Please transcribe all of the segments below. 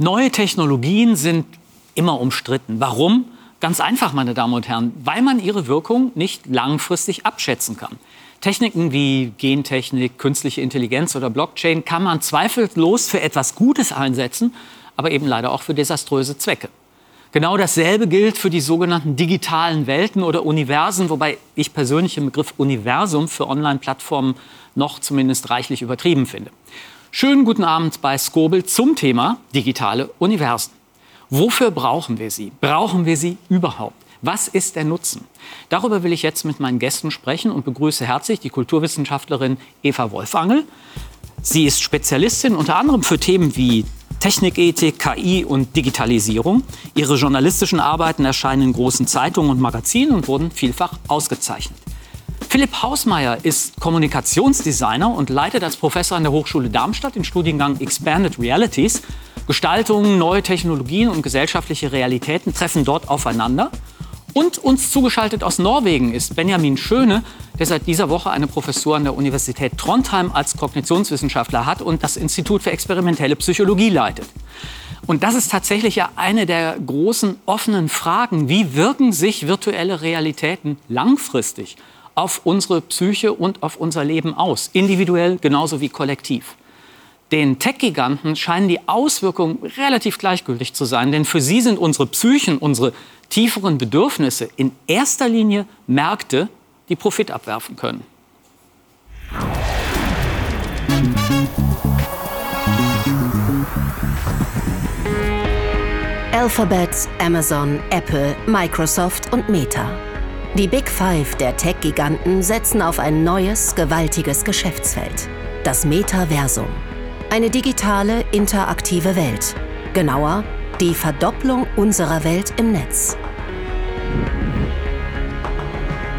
Neue Technologien sind immer umstritten. Warum? Ganz einfach, meine Damen und Herren, weil man ihre Wirkung nicht langfristig abschätzen kann. Techniken wie Gentechnik, künstliche Intelligenz oder Blockchain kann man zweifellos für etwas Gutes einsetzen, aber eben leider auch für desaströse Zwecke. Genau dasselbe gilt für die sogenannten digitalen Welten oder Universen, wobei ich persönlich den Begriff Universum für Online-Plattformen noch zumindest reichlich übertrieben finde. Schönen guten Abend bei Skobel zum Thema digitale Universen. Wofür brauchen wir sie? Brauchen wir sie überhaupt? Was ist der Nutzen? Darüber will ich jetzt mit meinen Gästen sprechen und begrüße herzlich die Kulturwissenschaftlerin Eva Wolfangel. Sie ist Spezialistin unter anderem für Themen wie Technikethik, KI und Digitalisierung. Ihre journalistischen Arbeiten erscheinen in großen Zeitungen und Magazinen und wurden vielfach ausgezeichnet. Philipp Hausmeier ist Kommunikationsdesigner und leitet als Professor an der Hochschule Darmstadt den Studiengang Expanded Realities. Gestaltung, neue Technologien und gesellschaftliche Realitäten treffen dort aufeinander. Und uns zugeschaltet aus Norwegen ist Benjamin Schöne, der seit dieser Woche eine Professur an der Universität Trondheim als Kognitionswissenschaftler hat und das Institut für experimentelle Psychologie leitet. Und das ist tatsächlich ja eine der großen offenen Fragen. Wie wirken sich virtuelle Realitäten langfristig auf unsere Psyche und auf unser Leben aus, individuell genauso wie kollektiv. Den Tech-Giganten scheinen die Auswirkungen relativ gleichgültig zu sein, denn für sie sind unsere Psychen, unsere tieferen Bedürfnisse in erster Linie Märkte, die Profit abwerfen können. Alphabet, Amazon, Apple, Microsoft und Meta. Die Big Five der Tech-Giganten setzen auf ein neues, gewaltiges Geschäftsfeld. Das Metaversum. Eine digitale, interaktive Welt. Genauer, die Verdopplung unserer Welt im Netz.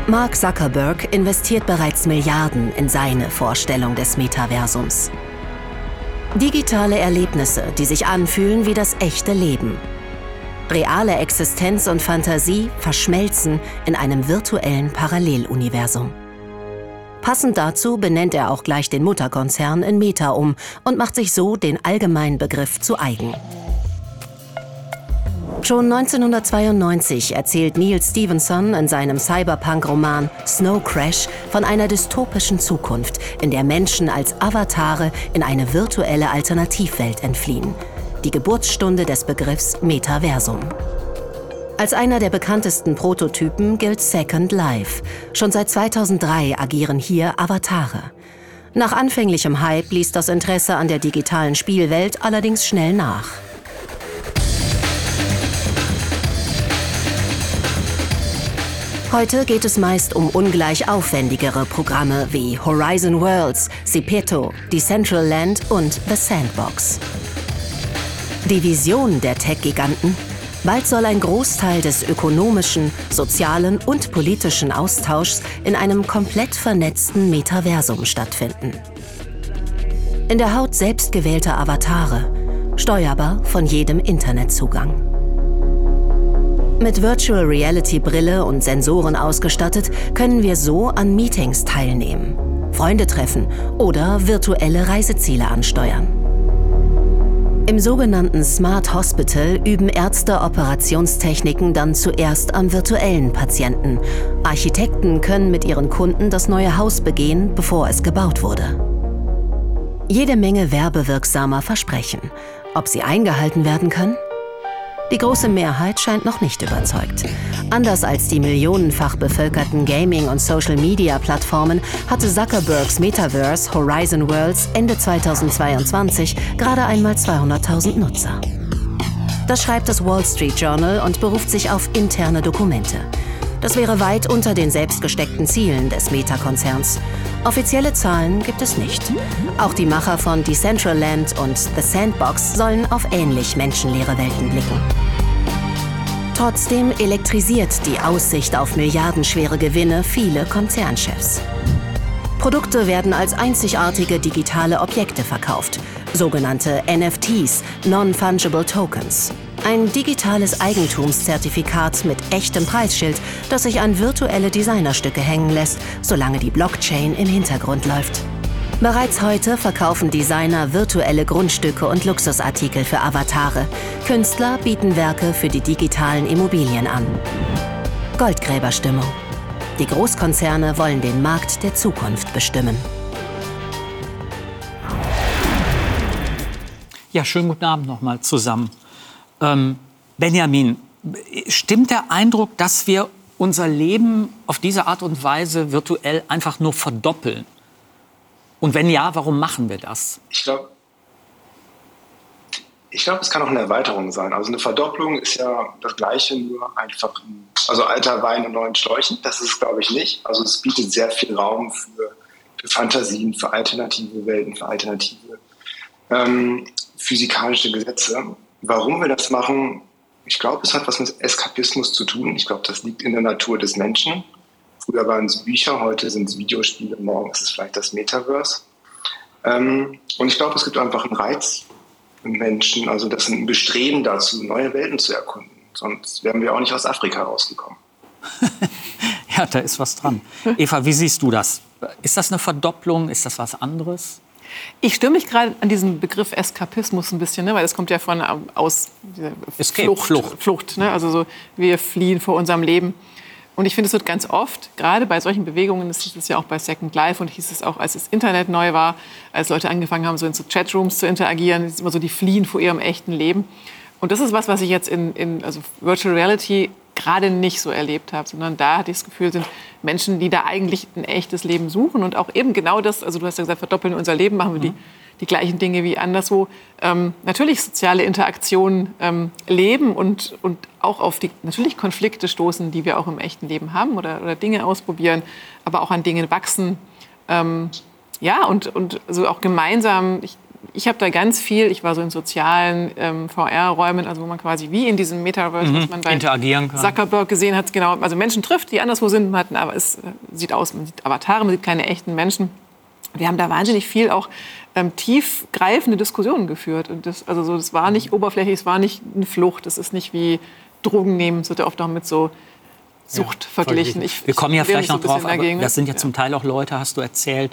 Mark Zuckerberg investiert bereits Milliarden in seine Vorstellung des Metaversums. Digitale Erlebnisse, die sich anfühlen wie das echte Leben Reale Existenz und Fantasie verschmelzen in einem virtuellen Paralleluniversum. Passend dazu benennt er auch gleich den Mutterkonzern in Meta um und macht sich so den allgemeinen Begriff zu eigen. Schon 1992 erzählt Neil Stevenson in seinem Cyberpunk-Roman Snow Crash von einer dystopischen Zukunft, in der Menschen als Avatare in eine virtuelle Alternativwelt entfliehen – die Geburtsstunde des Begriffs Metaversum. Als einer der bekanntesten Prototypen gilt Second Life. Schon seit 2003 agieren hier Avatare. Nach anfänglichem Hype ließ das Interesse an der digitalen Spielwelt allerdings schnell nach. Heute geht es meist um ungleich aufwendigere Programme wie Horizon Worlds, Sipeto, Decentraland und The Sandbox. Die Vision der Tech-Giganten? Bald soll ein Großteil des ökonomischen, sozialen und politischen Austauschs in einem komplett vernetzten Metaversum stattfinden. In der Haut selbstgewählter Avatare, steuerbar von jedem Internetzugang. Mit Virtual Reality Brille und Sensoren ausgestattet, können wir so an Meetings teilnehmen, Freunde treffen oder virtuelle Reiseziele ansteuern. Im sogenannten Smart Hospital üben Ärzte Operationstechniken dann zuerst am virtuellen Patienten. Architekten können mit ihren Kunden das neue Haus begehen, bevor es gebaut wurde. Jede Menge werbewirksamer Versprechen. Ob sie eingehalten werden können? Die große Mehrheit scheint noch nicht überzeugt. Anders als die millionenfach bevölkerten Gaming- und Social-Media-Plattformen hatte Zuckerbergs Metaverse Horizon Worlds Ende 2022 gerade einmal 200.000 Nutzer. Das schreibt das Wall Street Journal und beruft sich auf interne Dokumente. Das wäre weit unter den selbstgesteckten Zielen des Meta-Konzerns. Offizielle Zahlen gibt es nicht. Auch die Macher von Decentraland und The Sandbox sollen auf ähnlich menschenleere Welten blicken. Trotzdem elektrisiert die Aussicht auf milliardenschwere Gewinne viele Konzernchefs. Produkte werden als einzigartige digitale Objekte verkauft, sogenannte NFTs, Non-Fungible Tokens. Ein digitales Eigentumszertifikat mit echtem Preisschild, das sich an virtuelle Designerstücke hängen lässt, solange die Blockchain im Hintergrund läuft. Bereits heute verkaufen Designer virtuelle Grundstücke und Luxusartikel für Avatare. Künstler bieten Werke für die digitalen Immobilien an. Goldgräberstimmung. Die Großkonzerne wollen den Markt der Zukunft bestimmen. Ja, schönen guten Abend nochmal zusammen. Ähm, Benjamin, stimmt der Eindruck, dass wir unser Leben auf diese Art und Weise virtuell einfach nur verdoppeln? Und wenn ja, warum machen wir das? Ich glaube, ich glaube, es kann auch eine Erweiterung sein. Also eine Verdopplung ist ja das Gleiche, nur einfach, also alter Wein in neuen Schläuchen. Das ist es, glaube ich, nicht. Also es bietet sehr viel Raum für, für Fantasien, für alternative Welten, für alternative ähm, physikalische Gesetze. Warum wir das machen, ich glaube, es hat was mit Eskapismus zu tun. Ich glaube, das liegt in der Natur des Menschen. Früher waren es Bücher, heute sind es Videospiele, morgen ist es vielleicht das Metaverse. Ähm, und ich glaube, es gibt einfach einen Reiz im Menschen, also das ein Bestreben dazu, neue Welten zu erkunden. Sonst wären wir auch nicht aus Afrika rausgekommen. ja, da ist was dran. Eva, wie siehst du das? Ist das eine Verdopplung? Ist das was anderes? Ich störe mich gerade an diesen Begriff Eskapismus ein bisschen, ne? weil das kommt ja von aus Escape, Flucht, Flucht. Flucht ne? Also so, wir fliehen vor unserem Leben. Und ich finde, es wird ganz oft, gerade bei solchen Bewegungen, das hieß es ja auch bei Second Life und hieß es auch, als das Internet neu war, als Leute angefangen haben, so in so Chatrooms zu interagieren, ist immer so, die fliehen vor ihrem echten Leben. Und das ist was, was ich jetzt in, in also Virtual Reality gerade nicht so erlebt habe, sondern da hatte ich das Gefühl, sind Menschen, die da eigentlich ein echtes Leben suchen und auch eben genau das, also du hast ja gesagt, verdoppeln unser Leben, machen wir die, die gleichen Dinge wie anderswo. Ähm, natürlich soziale Interaktionen ähm, leben und, und auch auf die natürlich Konflikte stoßen, die wir auch im echten Leben haben oder, oder Dinge ausprobieren, aber auch an Dingen wachsen. Ähm, ja, und, und so auch gemeinsam, ich, ich habe da ganz viel, ich war so in sozialen ähm, VR-Räumen, also wo man quasi wie in diesem Metaverse, Mhm, was man bei interagieren kann. Zuckerberg gesehen hat, genau, also Menschen trifft, die anderswo sind, man hat, aber es äh, sieht aus, man sieht Avatare, man sieht keine echten Menschen. Wir haben da wahnsinnig viel auch ähm, tiefgreifende Diskussionen geführt. Und das, also so, das war nicht oberflächlich, es war nicht eine Flucht, es ist nicht wie Drogen nehmen, es wird ja oft auch mit so Sucht Ja, verglichen. richtig. Wir kommen ja vielleicht noch drauf, dagegen. das sind ja zum Teil auch Leute, hast du erzählt,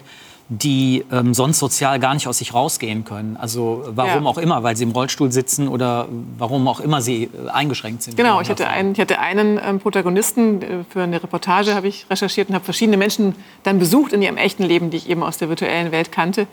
die ähm, sonst sozial gar nicht aus sich rausgehen können. Also warum Ja. auch immer, weil sie im Rollstuhl sitzen oder warum auch immer sie äh, eingeschränkt sind. Genau, ich hatte einen, ich hatte einen ähm, Protagonisten äh, für eine Reportage, habe ich recherchiert und habe verschiedene Menschen dann besucht in ihrem echten Leben, die ich eben aus der virtuellen Welt kannte.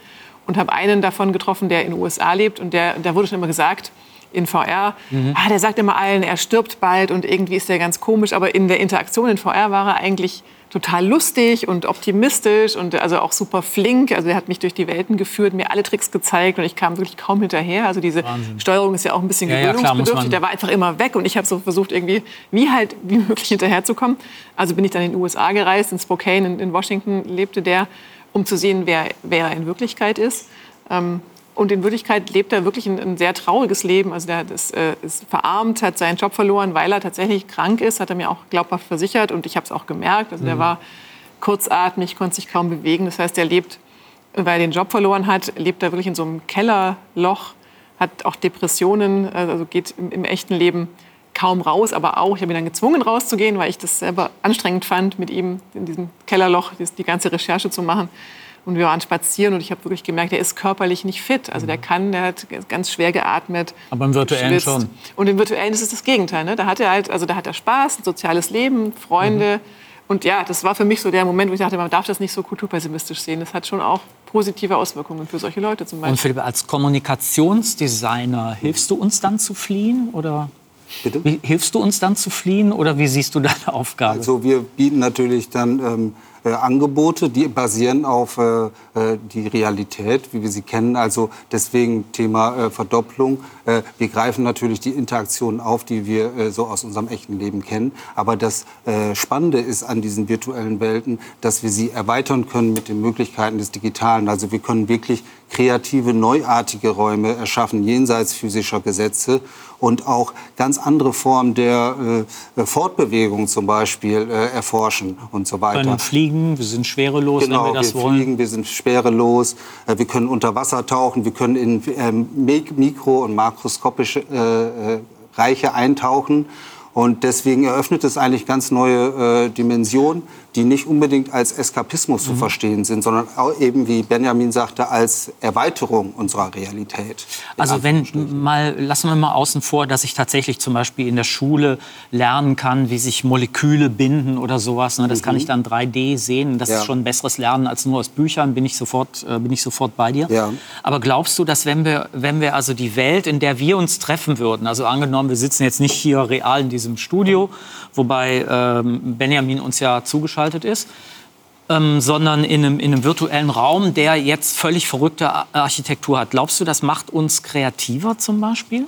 Und habe einen davon getroffen, der in den USA lebt. Und der, da wurde schon immer gesagt, in VR, ah, der sagt immer allen, er stirbt bald und irgendwie ist der ganz komisch. Aber in der Interaktion in VR war er eigentlich total lustig und optimistisch und also auch super flink. Also er hat mich durch die Welten geführt, mir alle Tricks gezeigt und ich kam wirklich kaum hinterher. Also diese Wahnsinn. Steuerung ist ja auch ein bisschen Ja, ja, klar, gewöhnungsbedürftig. man- der war einfach immer weg und ich habe so versucht, irgendwie wie halt wie möglich hinterherzukommen. Also bin ich dann in die USA gereist, in Spokane, in, in Washington lebte der, um zu sehen, wer, wer er in Wirklichkeit ist. Ähm, und in Wirklichkeit lebt er wirklich ein, ein sehr trauriges Leben. Also der ist, äh, ist verarmt, hat seinen Job verloren, weil er tatsächlich krank ist, hat er mir auch glaubhaft versichert und ich habe es auch gemerkt. Also der war kurzatmig, konnte sich kaum bewegen. Das heißt, er lebt, weil er den Job verloren hat, lebt er wirklich in so einem Kellerloch, hat auch Depressionen, also geht im, im echten Leben kaum raus, aber auch, ich habe ihn dann gezwungen rauszugehen, weil ich das selber anstrengend fand, mit ihm in diesem Kellerloch die ganze Recherche zu machen. Und wir waren spazieren und ich habe wirklich gemerkt, er ist körperlich nicht fit. Also der kann, der hat ganz schwer geatmet. Aber im Virtuellen geschwitzt. schon. Und im Virtuellen ist es das Gegenteil. Ne? Da hat er halt, also da hat er Spaß, ein soziales Leben, Freunde. Und ja, das war für mich so der Moment, wo ich dachte, man darf das nicht so kulturpessimistisch sehen. Das hat schon auch positive Auswirkungen für solche Leute zum Und Beispiel. Philipp, als Kommunikationsdesigner, hilfst du uns dann zu fliehen? Oder Bitte? wie, hilfst du uns dann zu fliehen? Oder wie siehst du deine Aufgabe? Also wir bieten natürlich dann ähm, äh, Angebote, die basieren auf äh, äh, die Realität, wie wir sie kennen. Also deswegen Thema äh, Verdopplung. Äh, wir greifen natürlich die Interaktionen auf, die wir äh, so aus unserem echten Leben kennen. Aber das äh, Spannende ist an diesen virtuellen Welten, dass wir sie erweitern können mit den Möglichkeiten des Digitalen. Also wir können wirklich kreative, neuartige Räume erschaffen, jenseits physischer Gesetze und auch ganz andere Formen der äh, Fortbewegung zum Beispiel äh, erforschen und so weiter. können fliegen, wir sind schwerelos, Genau, wenn wir das wir wollen. fliegen, wir sind schwerelos, äh, wir können unter Wasser tauchen, wir können in ähm, Mik- mikro- und makroskopische äh, äh, Reiche eintauchen. Und deswegen eröffnet es eigentlich ganz neue Dimensionen, die nicht unbedingt als Eskapismus mhm. zu verstehen sind, sondern auch eben, wie Benjamin sagte, als Erweiterung unserer Realität. Also wenn mal, lassen wir mal außen vor, dass ich tatsächlich zum Beispiel in der Schule lernen kann, wie sich Moleküle binden oder sowas. Ne? Das mhm. kann ich dann 3D sehen. Das ja. ist schon ein besseres Lernen als nur aus Büchern, bin ich sofort, äh, bin ich sofort bei dir. Ja. Aber glaubst du, dass wenn wir, wenn wir also die Welt, in der wir uns treffen würden, also angenommen, wir sitzen jetzt nicht hier real in diesem Studio, wobei ähm, Benjamin uns ja zugeschaltet ist, ähm, sondern in einem, in einem virtuellen Raum, der jetzt völlig verrückte Architektur hat. Glaubst du, das macht uns kreativer zum Beispiel?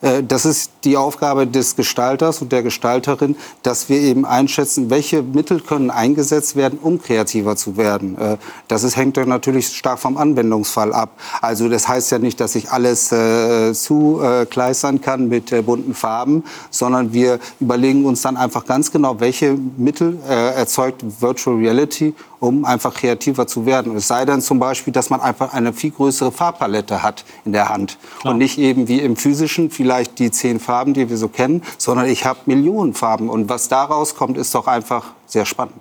Äh, das ist die Aufgabe des Gestalters und der Gestalterin, dass wir eben einschätzen, welche Mittel können eingesetzt werden, um kreativer zu werden. Äh, das ist, hängt dann natürlich stark vom Anwendungsfall ab. Also das heißt ja nicht, dass ich alles äh, zukleistern kann mit äh, bunten Farben, sondern wir überlegen uns dann einfach ganz genau, welche Mittel äh, erzeugt Virtual Reality, um einfach kreativer zu werden. Es sei denn zum Beispiel, dass man einfach eine viel größere Farbpalette hat in der Hand Klar. und nicht eben wie im physischen vielleicht die zehn Farben, die wir so kennen, sondern ich habe Millionen Farben. Und was daraus kommt, ist doch einfach sehr spannend.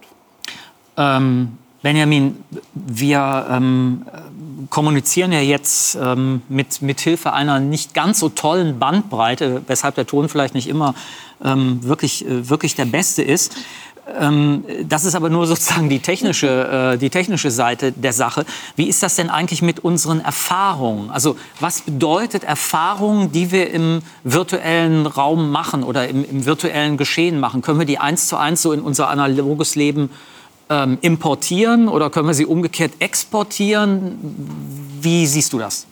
Ähm, Benjamin, wir ähm, kommunizieren ja jetzt ähm, mit, mit Hilfe einer nicht ganz so tollen Bandbreite, weshalb der Ton vielleicht nicht immer ähm, wirklich, äh, wirklich der beste ist. Ähm, das ist aber nur sozusagen die technische, äh, die technische Seite der Sache. Wie ist das denn eigentlich mit unseren Erfahrungen? Also was bedeutet Erfahrungen, die wir im virtuellen Raum machen oder im, im virtuellen Geschehen machen? Können wir die eins zu eins so in unser analoges Leben ähm, importieren oder können wir sie umgekehrt exportieren? Wie siehst du das?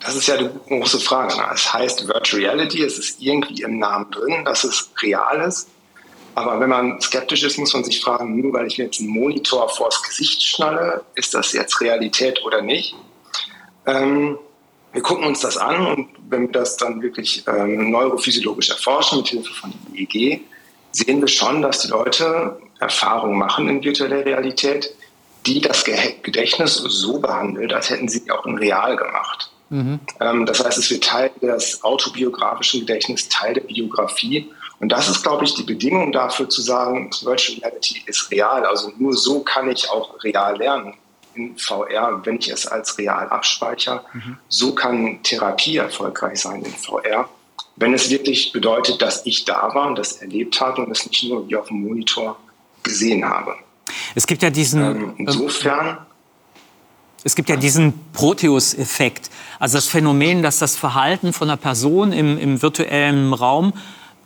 Das ist ja die große Frage. Es heißt Virtual Reality, es ist irgendwie im Namen drin, dass es real ist. Aber wenn man skeptisch ist, muss man sich fragen, nur weil ich mir jetzt einen Monitor vors Gesicht schnalle, ist das jetzt Realität oder nicht? Ähm, wir gucken uns das an und wenn wir das dann wirklich ähm, neurophysiologisch erforschen mit Hilfe von EEG, sehen wir schon, dass die Leute Erfahrungen machen in virtueller Realität, die das Gedächtnis so behandelt, als hätten sie auch in real gemacht. Mhm. Ähm, das heißt, es wird Teil des autobiografischen Gedächtnisses, Teil der Biografie und das ist, glaube ich, die Bedingung dafür zu sagen, Virtual Reality ist real. Also nur so kann ich auch real lernen in VR, wenn ich es als real abspeichere. Mhm. So kann Therapie erfolgreich sein in VR, wenn es wirklich bedeutet, dass ich da war und das erlebt habe und es nicht nur wie auf dem Monitor gesehen habe. Es gibt ja diesen. Ähm, ähm insofern. Es gibt ja diesen Proteus-Effekt, also das Phänomen, dass das Verhalten von einer Person im, im virtuellen Raum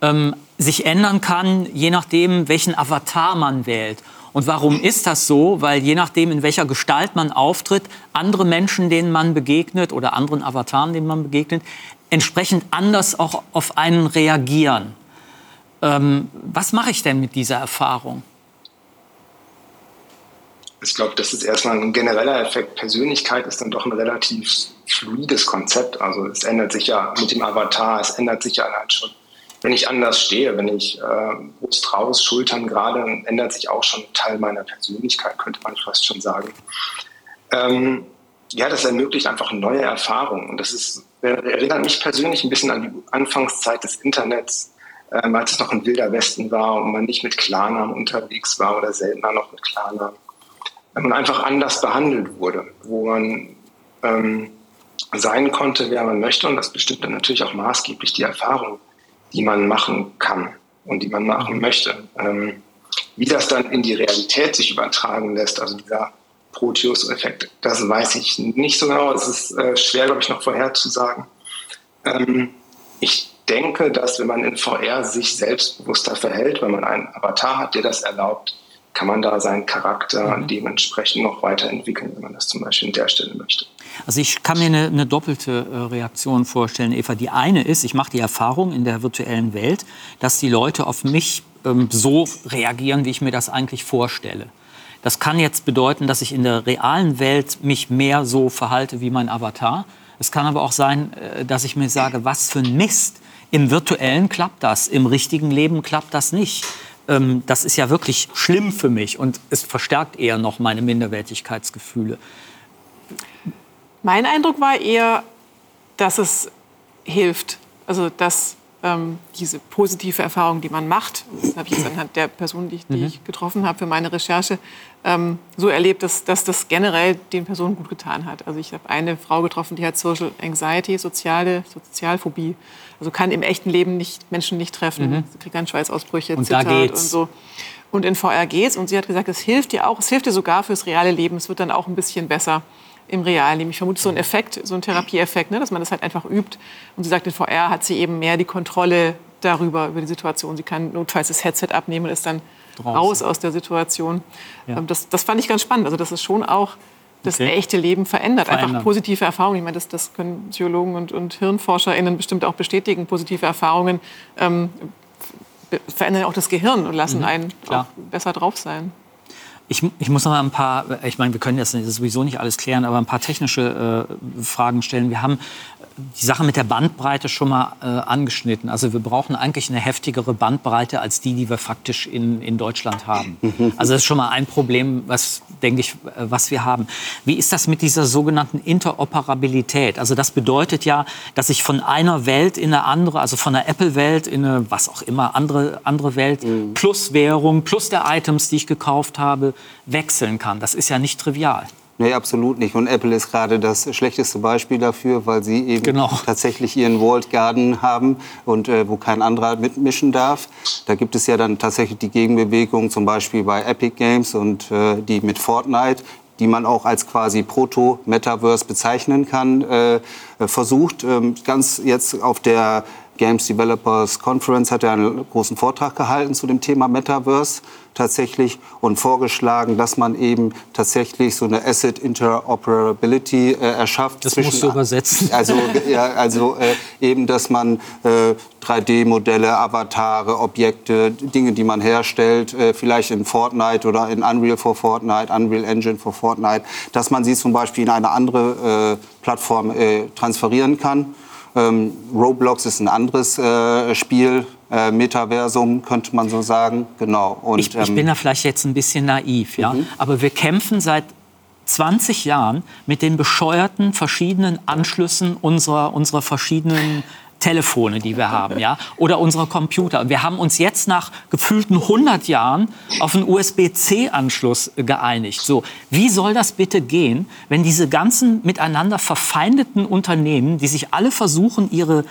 ähm, sich ändern kann, je nachdem, welchen Avatar man wählt. Und warum ist das so? Weil je nachdem, in welcher Gestalt man auftritt, andere Menschen, denen man begegnet oder anderen Avataren, denen man begegnet, entsprechend anders auch auf einen reagieren. Ähm, was mache ich denn mit dieser Erfahrung? Ich glaube, das ist erstmal ein genereller Effekt. Persönlichkeit ist dann doch ein relativ fluides Konzept. Also es ändert sich ja mit dem Avatar, es ändert sich ja allein schon wenn ich anders stehe, wenn ich äh, Brust raus, Schultern gerade, ändert sich auch schon ein Teil meiner Persönlichkeit, könnte man fast schon sagen. Ähm, ja, das ermöglicht einfach neue Erfahrungen. Und das ist, erinnert mich persönlich ein bisschen an die Anfangszeit des Internets, ähm, als es noch ein wilder Westen war und man nicht mit Klarnamen unterwegs war oder seltener noch mit Klarnamen. Man einfach anders behandelt wurde, wo man ähm, sein konnte, wer man möchte. Und das bestimmt dann natürlich auch maßgeblich die Erfahrung, die man machen kann und die man machen möchte. Ähm, wie das dann in die Realität sich übertragen lässt, also dieser Proteus-Effekt, das weiß ich nicht so genau. Es ist äh, schwer, glaube ich, noch vorherzusagen. Ähm, ich denke, dass wenn man in VR sich selbstbewusster verhält, wenn man einen Avatar hat, der das erlaubt, kann man da seinen Charakter mhm. dementsprechend noch weiterentwickeln, wenn man das zum Beispiel an der Stelle möchte. Also ich kann mir eine, eine doppelte äh, Reaktion vorstellen, Eva. Die eine ist, ich mache die Erfahrung in der virtuellen Welt, dass die Leute auf mich ähm, so reagieren, wie ich mir das eigentlich vorstelle. Das kann jetzt bedeuten, dass ich in der realen Welt mich mehr so verhalte wie mein Avatar. Es kann aber auch sein, äh, dass ich mir sage, was für ein Mist. Im virtuellen klappt das, im richtigen Leben klappt das nicht. Ähm, das ist ja wirklich schlimm für mich und es verstärkt eher noch meine Minderwertigkeitsgefühle. Mein Eindruck war eher, dass es hilft. Also dass ähm, diese positive Erfahrung, die man macht, das habe ich jetzt anhand der Personen, die ich, die ich getroffen habe für meine Recherche, ähm, so erlebt, dass, dass das generell den Personen gut getan hat. Also ich habe eine Frau getroffen, die hat Social Anxiety, soziale Sozialphobie. Also kann im echten Leben nicht, Menschen nicht treffen, mhm. Sie kriegt dann Schweißausbrüche, und zittert und so. Und in VR geht's. Und sie hat gesagt, es hilft dir auch, es hilft dir sogar fürs reale Leben. Es wird dann auch ein bisschen besser im realen Leben. Ich vermute so ein Effekt, so ein Therapieeffekt, ne, dass man das halt einfach übt. Und sie sagt, in VR hat sie eben mehr die Kontrolle darüber, über die Situation. Sie kann notfalls das Headset abnehmen und ist dann Draußen. raus aus der Situation. Ja. Ähm, das, das fand ich ganz spannend. Also das ist schon auch das okay. echte Leben verändert. verändert. Einfach positive Erfahrungen. Ich meine, das, das können Psychologen und, und HirnforscherInnen bestimmt auch bestätigen. Positive Erfahrungen ähm, verändern auch das Gehirn und lassen mhm. einen auch besser drauf sein. Ich, ich, muss noch mal ein paar, ich meine, wir können das sowieso nicht alles klären, aber ein paar technische äh, Fragen stellen. Wir haben die Sache mit der Bandbreite schon mal äh, angeschnitten. Also wir brauchen eigentlich eine heftigere Bandbreite als die, die wir faktisch in, in Deutschland haben. Also das ist schon mal ein Problem, was, denke ich, äh, was wir haben. Wie ist das mit dieser sogenannten Interoperabilität? Also das bedeutet ja, dass ich von einer Welt in eine andere, also von der Apple-Welt in eine, was auch immer, andere, andere Welt, mhm. plus Währung, plus der Items, die ich gekauft habe, wechseln kann. Das ist ja nicht trivial. Nee, absolut nicht. Und Apple ist gerade das schlechteste Beispiel dafür, weil sie eben genau. tatsächlich ihren Walled Garden haben und äh, wo kein anderer mitmischen darf. Da gibt es ja dann tatsächlich die Gegenbewegung, zum Beispiel bei Epic Games und äh, die mit Fortnite die man auch als quasi Proto-Metaverse bezeichnen kann, äh, versucht. Ähm, ganz jetzt auf der Games Developers Conference hat er einen großen Vortrag gehalten zu dem Thema Metaverse tatsächlich und vorgeschlagen, dass man eben tatsächlich so eine Asset Interoperability äh, erschafft. Das musst du übersetzen. Also, ja, also äh, eben, dass man äh, 3D-Modelle, Avatare, Objekte, Dinge, die man herstellt, äh, vielleicht in Fortnite oder in Unreal for Fortnite, Unreal Engine for Fortnite, dass man sie zum Beispiel in eine andere äh, Plattform äh, transferieren kann ähm, Roblox ist ein anderes äh, Spiel, äh, Metaversum könnte man so sagen. Genau. Und, ich, ich ähm, bin da vielleicht jetzt ein bisschen naiv, ja. Mhm. Aber wir kämpfen seit 20 Jahren mit den bescheuerten verschiedenen Anschlüssen unserer, unserer verschiedenen Telefone, die wir haben, ja, oder unsere Computer. Wir haben uns jetzt nach gefühlten 100 Jahren auf einen USB-C-Anschluss geeinigt. So, wie soll das bitte gehen, wenn diese ganzen miteinander verfeindeten Unternehmen, die sich alle versuchen, ihre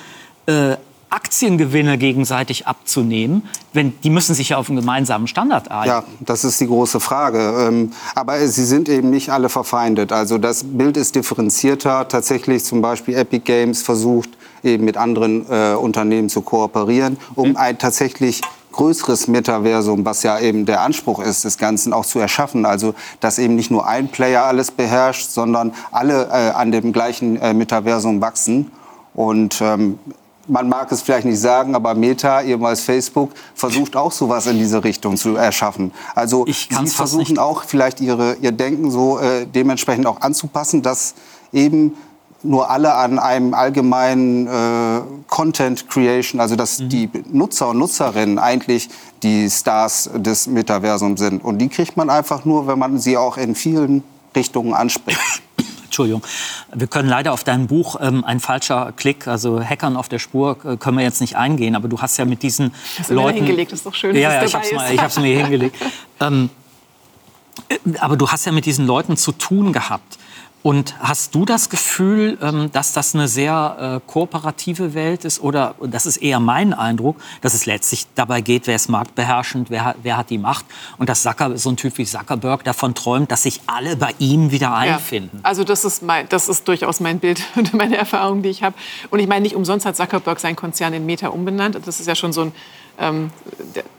äh, Aktiengewinne gegenseitig abzunehmen, wenn, die müssen sich ja auf einen gemeinsamen Standard einigen. Ja, das ist die große Frage. Ähm, aber sie sind eben nicht alle verfeindet. Also das Bild ist differenzierter. Tatsächlich zum Beispiel Epic Games versucht eben mit anderen äh, Unternehmen zu kooperieren, um mhm. ein tatsächlich größeres Metaversum, was ja eben der Anspruch ist, des Ganzen auch zu erschaffen. Also, dass eben nicht nur ein Player alles beherrscht, sondern alle äh, an dem gleichen äh, Metaversum wachsen. Und ähm, man mag es vielleicht nicht sagen, aber Meta, ehemals Facebook, versucht auch sowas in diese Richtung zu erschaffen. Also sie versuchen auch vielleicht ihre, ihr Denken so äh, dementsprechend auch anzupassen, dass eben nur alle an einem allgemeinen äh, Content Creation, also dass mhm. die Nutzer und Nutzerinnen eigentlich die Stars des Metaversums sind. Und die kriegt man einfach nur, wenn man sie auch in vielen Richtungen anspricht. Entschuldigung. Wir können leider auf dein Buch ähm, ein falscher Klick, also Hackern auf der Spur, äh, können wir jetzt nicht eingehen. Aber du hast ja mit diesen hast du Leuten. Mir hingelegt, das ist doch schön. Ja, ja ich habe es mir hingelegt. ähm, äh, aber du hast ja mit diesen Leuten zu tun gehabt. Und hast du das Gefühl, ähm, dass das eine sehr äh, kooperative Welt ist? Oder das ist eher mein Eindruck, dass es letztlich dabei geht, wer ist marktbeherrschend, wer, wer hat die Macht? Und dass Zucker, so ein Typ wie Zuckerberg davon träumt, dass sich alle bei ihm wieder einfinden. Ja, also das ist, mein, das ist durchaus mein Bild und meine Erfahrung, die ich habe. Und ich meine, nicht umsonst hat Zuckerberg seinen Konzern in Meta umbenannt. Das ist ja schon so ein, ähm,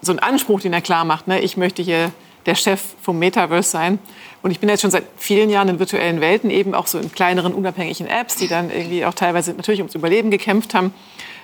so ein Anspruch, den er klar macht. Ne? Ich möchte hier der Chef vom Metaverse sein. Und ich bin jetzt schon seit vielen Jahren in virtuellen Welten, eben auch so in kleineren, unabhängigen Apps, die dann irgendwie auch teilweise natürlich ums Überleben gekämpft haben.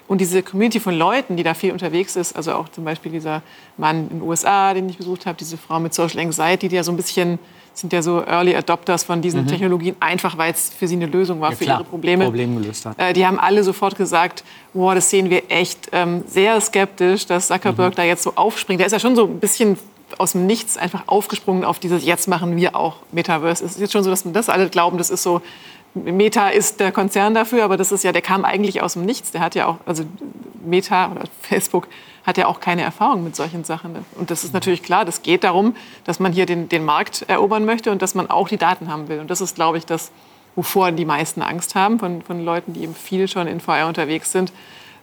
Und diese Community von Leuten, die da viel unterwegs ist, also auch zum Beispiel dieser Mann in den USA, den ich besucht habe, diese Frau mit Social Anxiety, die ja so ein bisschen sind ja so Early Adopters von diesen mhm. Technologien, einfach weil es für sie eine Lösung war ja, für klar, ihre Probleme. Problem gelöst hat. Äh, die haben alle sofort gesagt, wow, das sehen wir echt ähm, sehr skeptisch, dass Zuckerberg mhm. da jetzt so aufspringt. Der ist ja schon so ein bisschen aus dem Nichts einfach aufgesprungen auf dieses Jetzt machen wir auch Metaverse. Es ist jetzt schon so, dass das alle glauben, das ist so Meta ist der Konzern dafür, aber das ist ja, der kam eigentlich aus dem Nichts. Der hat ja auch, also Meta oder Facebook hat ja auch keine Erfahrung mit solchen Sachen. Und das ist natürlich klar, das geht darum, dass man hier den, den Markt erobern möchte und dass man auch die Daten haben will. Und das ist, glaube ich, das, wovor die meisten Angst haben von, von Leuten, die eben viel schon in VR unterwegs sind,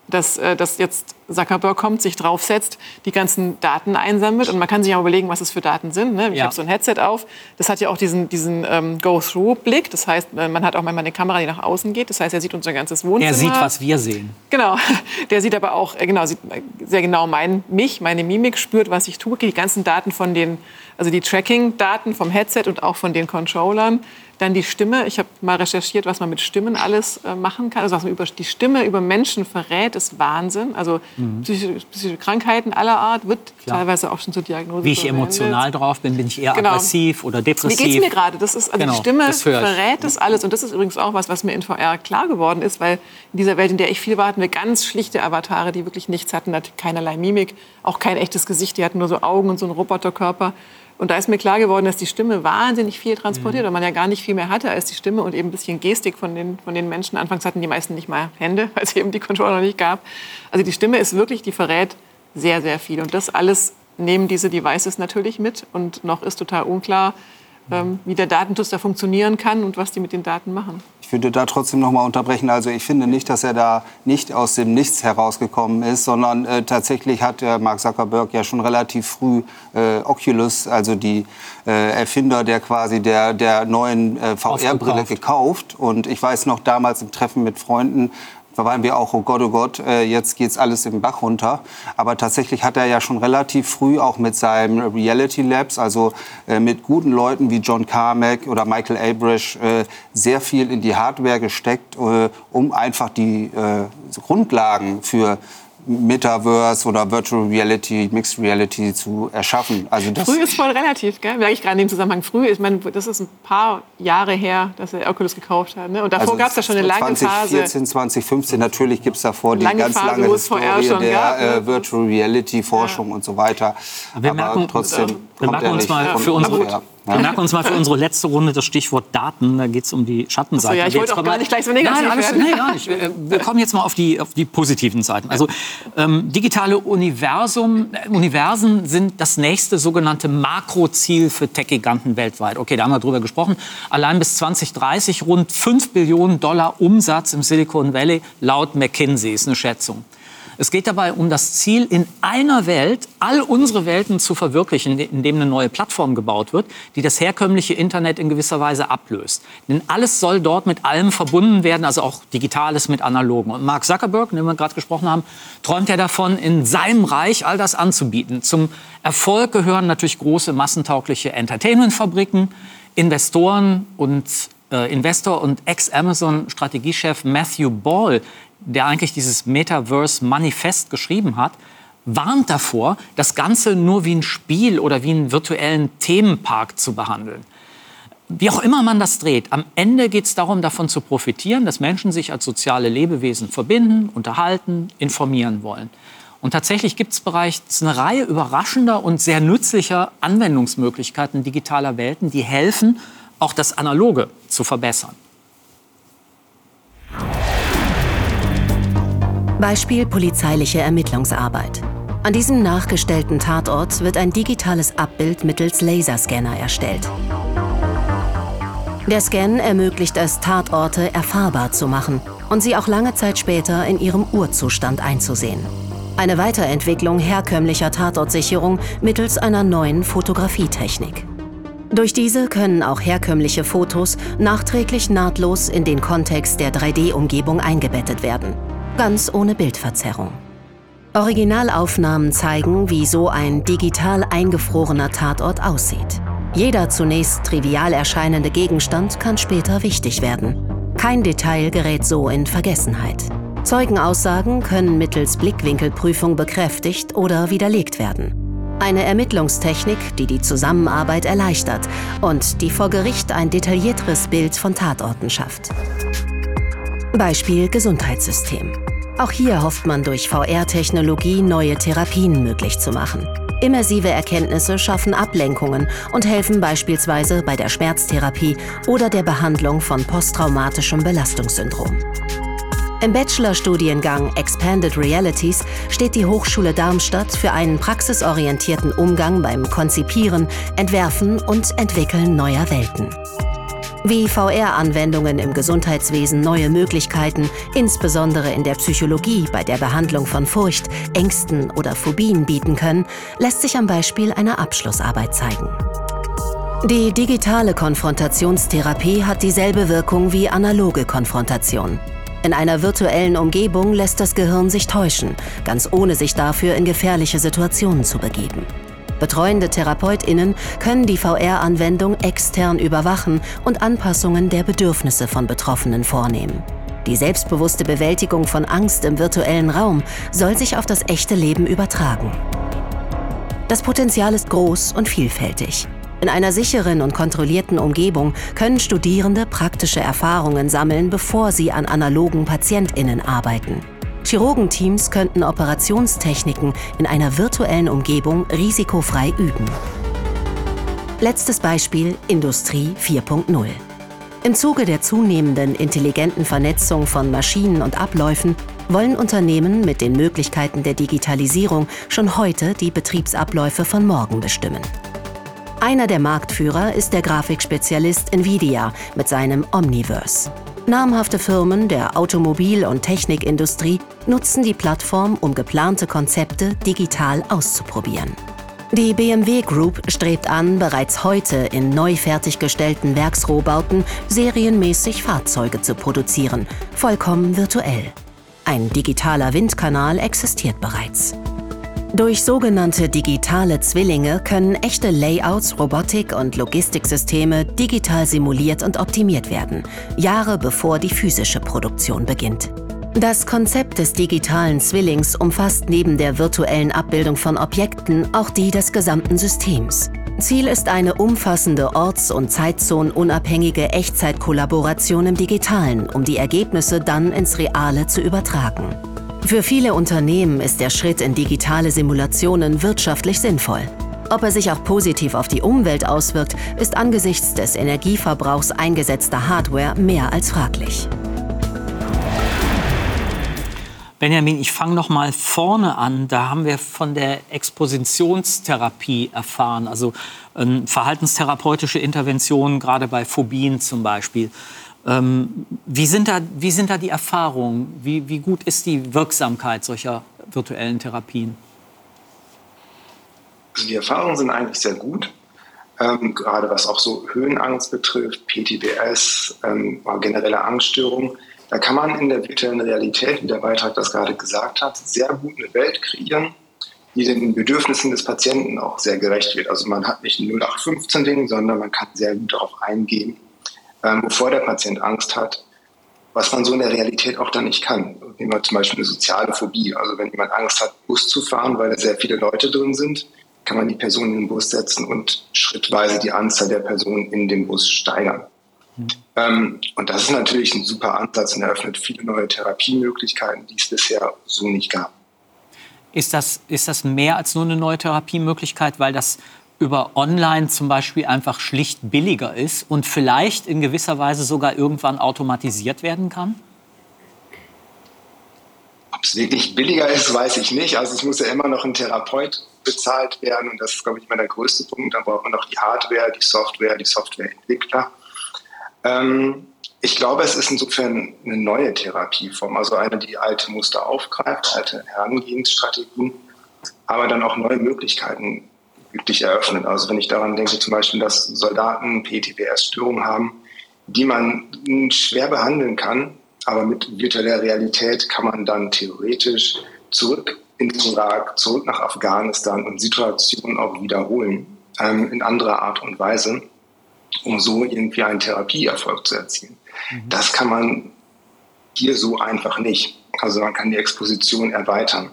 dass, äh, dass jetzt Zuckerberg kommt, sich draufsetzt, die ganzen Daten einsammelt. Und man kann sich auch überlegen, was es für Daten sind. Ne? Ich ja. habe so ein Headset auf. Das hat ja auch diesen, diesen ähm, Go-Through-Blick. Das heißt, äh, man hat auch manchmal eine Kamera, die nach außen geht. Das heißt, er sieht unser ganzes Wohnzimmer. Er sieht, was wir sehen. Genau. Der sieht aber auch äh, genau, sieht sehr genau mein, mich, meine Mimik, spürt, was ich tue. Die ganzen Daten von den, also die Tracking-Daten vom Headset und auch von den Controllern dann die Stimme. Ich habe mal recherchiert, was man mit Stimmen alles äh, machen kann. Also was man über die Stimme über Menschen verrät, ist Wahnsinn. Also mhm. psychische, psychische, Krankheiten aller Art wird Klar. teilweise auch schon zur Diagnose Wie ich verwendet. emotional drauf bin, bin ich eher genau. aggressiv oder depressiv. Wie geht es mir gerade? Das ist also genau, die Stimme das verrät das alles. Und das ist übrigens auch was, was mir in VR klar geworden ist, weil in dieser Welt, in der ich viel war, hatten wir ganz schlichte Avatare, die wirklich nichts hatten, hatten keinerlei Mimik, auch kein echtes Gesicht. Die hatten nur so Augen und so einen Roboterkörper. Und da ist mir klar geworden, dass die Stimme wahnsinnig viel transportiert mhm. und man ja gar nicht viel mehr hatte als die Stimme und eben ein bisschen Gestik von den, von den Menschen. Anfangs hatten die meisten nicht mal Hände, weil es eben die Controller noch nicht gab. Also die Stimme ist wirklich, die verrät sehr, sehr viel. Und das alles nehmen diese Devices natürlich mit. Und noch ist total unklar, ähm, wie der Datentuss da funktionieren kann und was die mit den Daten machen. Ich würde da trotzdem noch mal unterbrechen. Also ich finde nicht, dass er da nicht aus dem Nichts herausgekommen ist, sondern äh, tatsächlich hat äh, Mark Zuckerberg ja schon relativ früh äh, Oculus, also die äh, Erfinder der quasi der, der neuen äh, VR-Brille gekauft. Und ich weiß noch damals im Treffen mit Freunden, da waren wir auch, oh Gott, oh Gott, äh, jetzt geht's alles im Bach runter. Aber tatsächlich hat er ja schon relativ früh auch mit seinem Reality Labs, also äh, mit guten Leuten wie John Carmack oder Michael Abrish, äh, sehr viel in die Hardware gesteckt, um einfach die Grundlagen für Metaverse oder Virtual Reality, Mixed Reality zu erschaffen. Also das früh ist voll relativ, gell? Merke ich gerade in dem Zusammenhang. Früh, ich meine, das ist ein paar Jahre her, dass er Oculus gekauft hat. Ne? Und davor also gab es ja schon eine lange 2014, Phase. 2014, 2015, natürlich gibt es davor die ganz Phase, lange Historie der gab, ne? äh, Virtual Reality Forschung ja. und so weiter. Wir Aber merken, trotzdem wir merken uns mal für unsere wir merken uns mal für unsere letzte Runde das Stichwort Daten. Da geht es um die Schattenseite. So, ja, ich wollte auch gar nicht gleich so negativ Nein, alles, nee, gar nicht. Wir kommen jetzt mal auf die, auf die positiven Seiten. Also ähm, digitale Universum, äh, Universen sind das nächste sogenannte Makroziel für Tech-Giganten weltweit. Okay, da haben wir drüber gesprochen. Allein bis 2030 rund 5 Billionen Dollar Umsatz im Silicon Valley laut McKinsey ist eine Schätzung. Es geht dabei um das Ziel, in einer Welt all unsere Welten zu verwirklichen, indem eine neue Plattform gebaut wird, die das herkömmliche Internet in gewisser Weise ablöst. Denn alles soll dort mit allem verbunden werden, also auch Digitales mit Analogen. Und Mark Zuckerberg, den wir gerade gesprochen haben, träumt ja davon, in seinem Reich all das anzubieten. Zum Erfolg gehören natürlich große massentaugliche Entertainment-Fabriken, Investoren und äh, Investor und Ex-Amazon-Strategiechef Matthew Ball der eigentlich dieses Metaverse-Manifest geschrieben hat, warnt davor, das Ganze nur wie ein Spiel oder wie einen virtuellen Themenpark zu behandeln. Wie auch immer man das dreht, am Ende geht es darum, davon zu profitieren, dass Menschen sich als soziale Lebewesen verbinden, unterhalten, informieren wollen. Und tatsächlich gibt es bereits eine Reihe überraschender und sehr nützlicher Anwendungsmöglichkeiten digitaler Welten, die helfen, auch das Analoge zu verbessern. Beispiel polizeiliche Ermittlungsarbeit. An diesem nachgestellten Tatort wird ein digitales Abbild mittels Laserscanner erstellt. Der Scan ermöglicht es, Tatorte erfahrbar zu machen und sie auch lange Zeit später in ihrem Urzustand einzusehen. Eine Weiterentwicklung herkömmlicher Tatortsicherung mittels einer neuen Fotografietechnik. Durch diese können auch herkömmliche Fotos nachträglich nahtlos in den Kontext der 3D-Umgebung eingebettet werden ganz ohne Bildverzerrung. Originalaufnahmen zeigen, wie so ein digital eingefrorener Tatort aussieht. Jeder zunächst trivial erscheinende Gegenstand kann später wichtig werden. Kein Detail gerät so in Vergessenheit. Zeugenaussagen können mittels Blickwinkelprüfung bekräftigt oder widerlegt werden. Eine Ermittlungstechnik, die die Zusammenarbeit erleichtert und die vor Gericht ein detaillierteres Bild von Tatorten schafft. Beispiel Gesundheitssystem. Auch hier hofft man durch VR-Technologie neue Therapien möglich zu machen. Immersive Erkenntnisse schaffen Ablenkungen und helfen beispielsweise bei der Schmerztherapie oder der Behandlung von posttraumatischem Belastungssyndrom. Im Bachelorstudiengang Expanded Realities steht die Hochschule Darmstadt für einen praxisorientierten Umgang beim Konzipieren, Entwerfen und Entwickeln neuer Welten. Wie VR-Anwendungen im Gesundheitswesen neue Möglichkeiten, insbesondere in der Psychologie bei der Behandlung von Furcht, Ängsten oder Phobien bieten können, lässt sich am Beispiel einer Abschlussarbeit zeigen. Die digitale Konfrontationstherapie hat dieselbe Wirkung wie analoge Konfrontation. In einer virtuellen Umgebung lässt das Gehirn sich täuschen, ganz ohne sich dafür in gefährliche Situationen zu begeben. Betreuende Therapeutinnen können die VR-Anwendung extern überwachen und Anpassungen der Bedürfnisse von Betroffenen vornehmen. Die selbstbewusste Bewältigung von Angst im virtuellen Raum soll sich auf das echte Leben übertragen. Das Potenzial ist groß und vielfältig. In einer sicheren und kontrollierten Umgebung können Studierende praktische Erfahrungen sammeln, bevor sie an analogen Patientinnen arbeiten. Chirurgenteams könnten Operationstechniken in einer virtuellen Umgebung risikofrei üben. Letztes Beispiel Industrie 4.0. Im Zuge der zunehmenden intelligenten Vernetzung von Maschinen und Abläufen wollen Unternehmen mit den Möglichkeiten der Digitalisierung schon heute die Betriebsabläufe von morgen bestimmen. Einer der Marktführer ist der Grafikspezialist Nvidia mit seinem Omniverse. Namhafte Firmen der Automobil- und Technikindustrie nutzen die Plattform, um geplante Konzepte digital auszuprobieren. Die BMW Group strebt an, bereits heute in neu fertiggestellten Werksrohbauten serienmäßig Fahrzeuge zu produzieren, vollkommen virtuell. Ein digitaler Windkanal existiert bereits. Durch sogenannte digitale Zwillinge können echte Layouts, Robotik und Logistiksysteme digital simuliert und optimiert werden, Jahre bevor die physische Produktion beginnt. Das Konzept des digitalen Zwillings umfasst neben der virtuellen Abbildung von Objekten auch die des gesamten Systems. Ziel ist eine umfassende orts- und zeitzonenunabhängige Echtzeitkollaboration im Digitalen, um die Ergebnisse dann ins Reale zu übertragen. Für viele Unternehmen ist der Schritt in digitale Simulationen wirtschaftlich sinnvoll. Ob er sich auch positiv auf die Umwelt auswirkt, ist angesichts des Energieverbrauchs eingesetzter Hardware mehr als fraglich. Benjamin, ich fange noch mal vorne an. Da haben wir von der Expositionstherapie erfahren, also ähm, verhaltenstherapeutische Interventionen, gerade bei Phobien zum Beispiel. Ähm, wie, sind da, wie sind da die Erfahrungen? Wie, wie gut ist die Wirksamkeit solcher virtuellen Therapien? Also die Erfahrungen sind eigentlich sehr gut. Ähm, gerade was auch so Höhenangst betrifft, PTBS, ähm, generelle Angststörungen. Da kann man in der virtuellen Realität, wie der Beitrag das gerade gesagt hat, sehr gut eine Welt kreieren, die den Bedürfnissen des Patienten auch sehr gerecht wird. Also man hat nicht ein 0815-Ding, sondern man kann sehr gut darauf eingehen, ähm, bevor der Patient Angst hat, was man so in der Realität auch dann nicht kann. Nehmen wir zum Beispiel eine soziale Phobie. Also wenn jemand Angst hat, Bus zu fahren, weil da sehr viele Leute drin sind, kann man die Person in den Bus setzen und schrittweise die Anzahl der Personen in dem Bus steigern. Mhm. Ähm, und das ist natürlich ein super Ansatz und eröffnet viele neue Therapiemöglichkeiten, die es bisher so nicht gab. Ist das, ist das mehr als nur eine neue Therapiemöglichkeit, weil das über Online zum Beispiel einfach schlicht billiger ist und vielleicht in gewisser Weise sogar irgendwann automatisiert werden kann? Ob es wirklich billiger ist, weiß ich nicht. Also es muss ja immer noch ein Therapeut bezahlt werden und das ist, glaube ich, immer der größte Punkt. Dann braucht man noch die Hardware, die Software, die Softwareentwickler. Ähm, ich glaube, es ist insofern eine neue Therapieform, also eine, die alte Muster aufgreift, alte Herangehensstrategien, aber dann auch neue Möglichkeiten wirklich eröffnet. Also wenn ich daran denke, zum Beispiel, dass Soldaten PTBS-Störungen haben, die man schwer behandeln kann, aber mit virtueller Realität kann man dann theoretisch zurück ins Irak, zurück nach Afghanistan und Situationen auch wiederholen, ähm, in anderer Art und Weise, um so irgendwie einen Therapieerfolg zu erzielen. Mhm. Das kann man hier so einfach nicht. Also man kann die Exposition erweitern.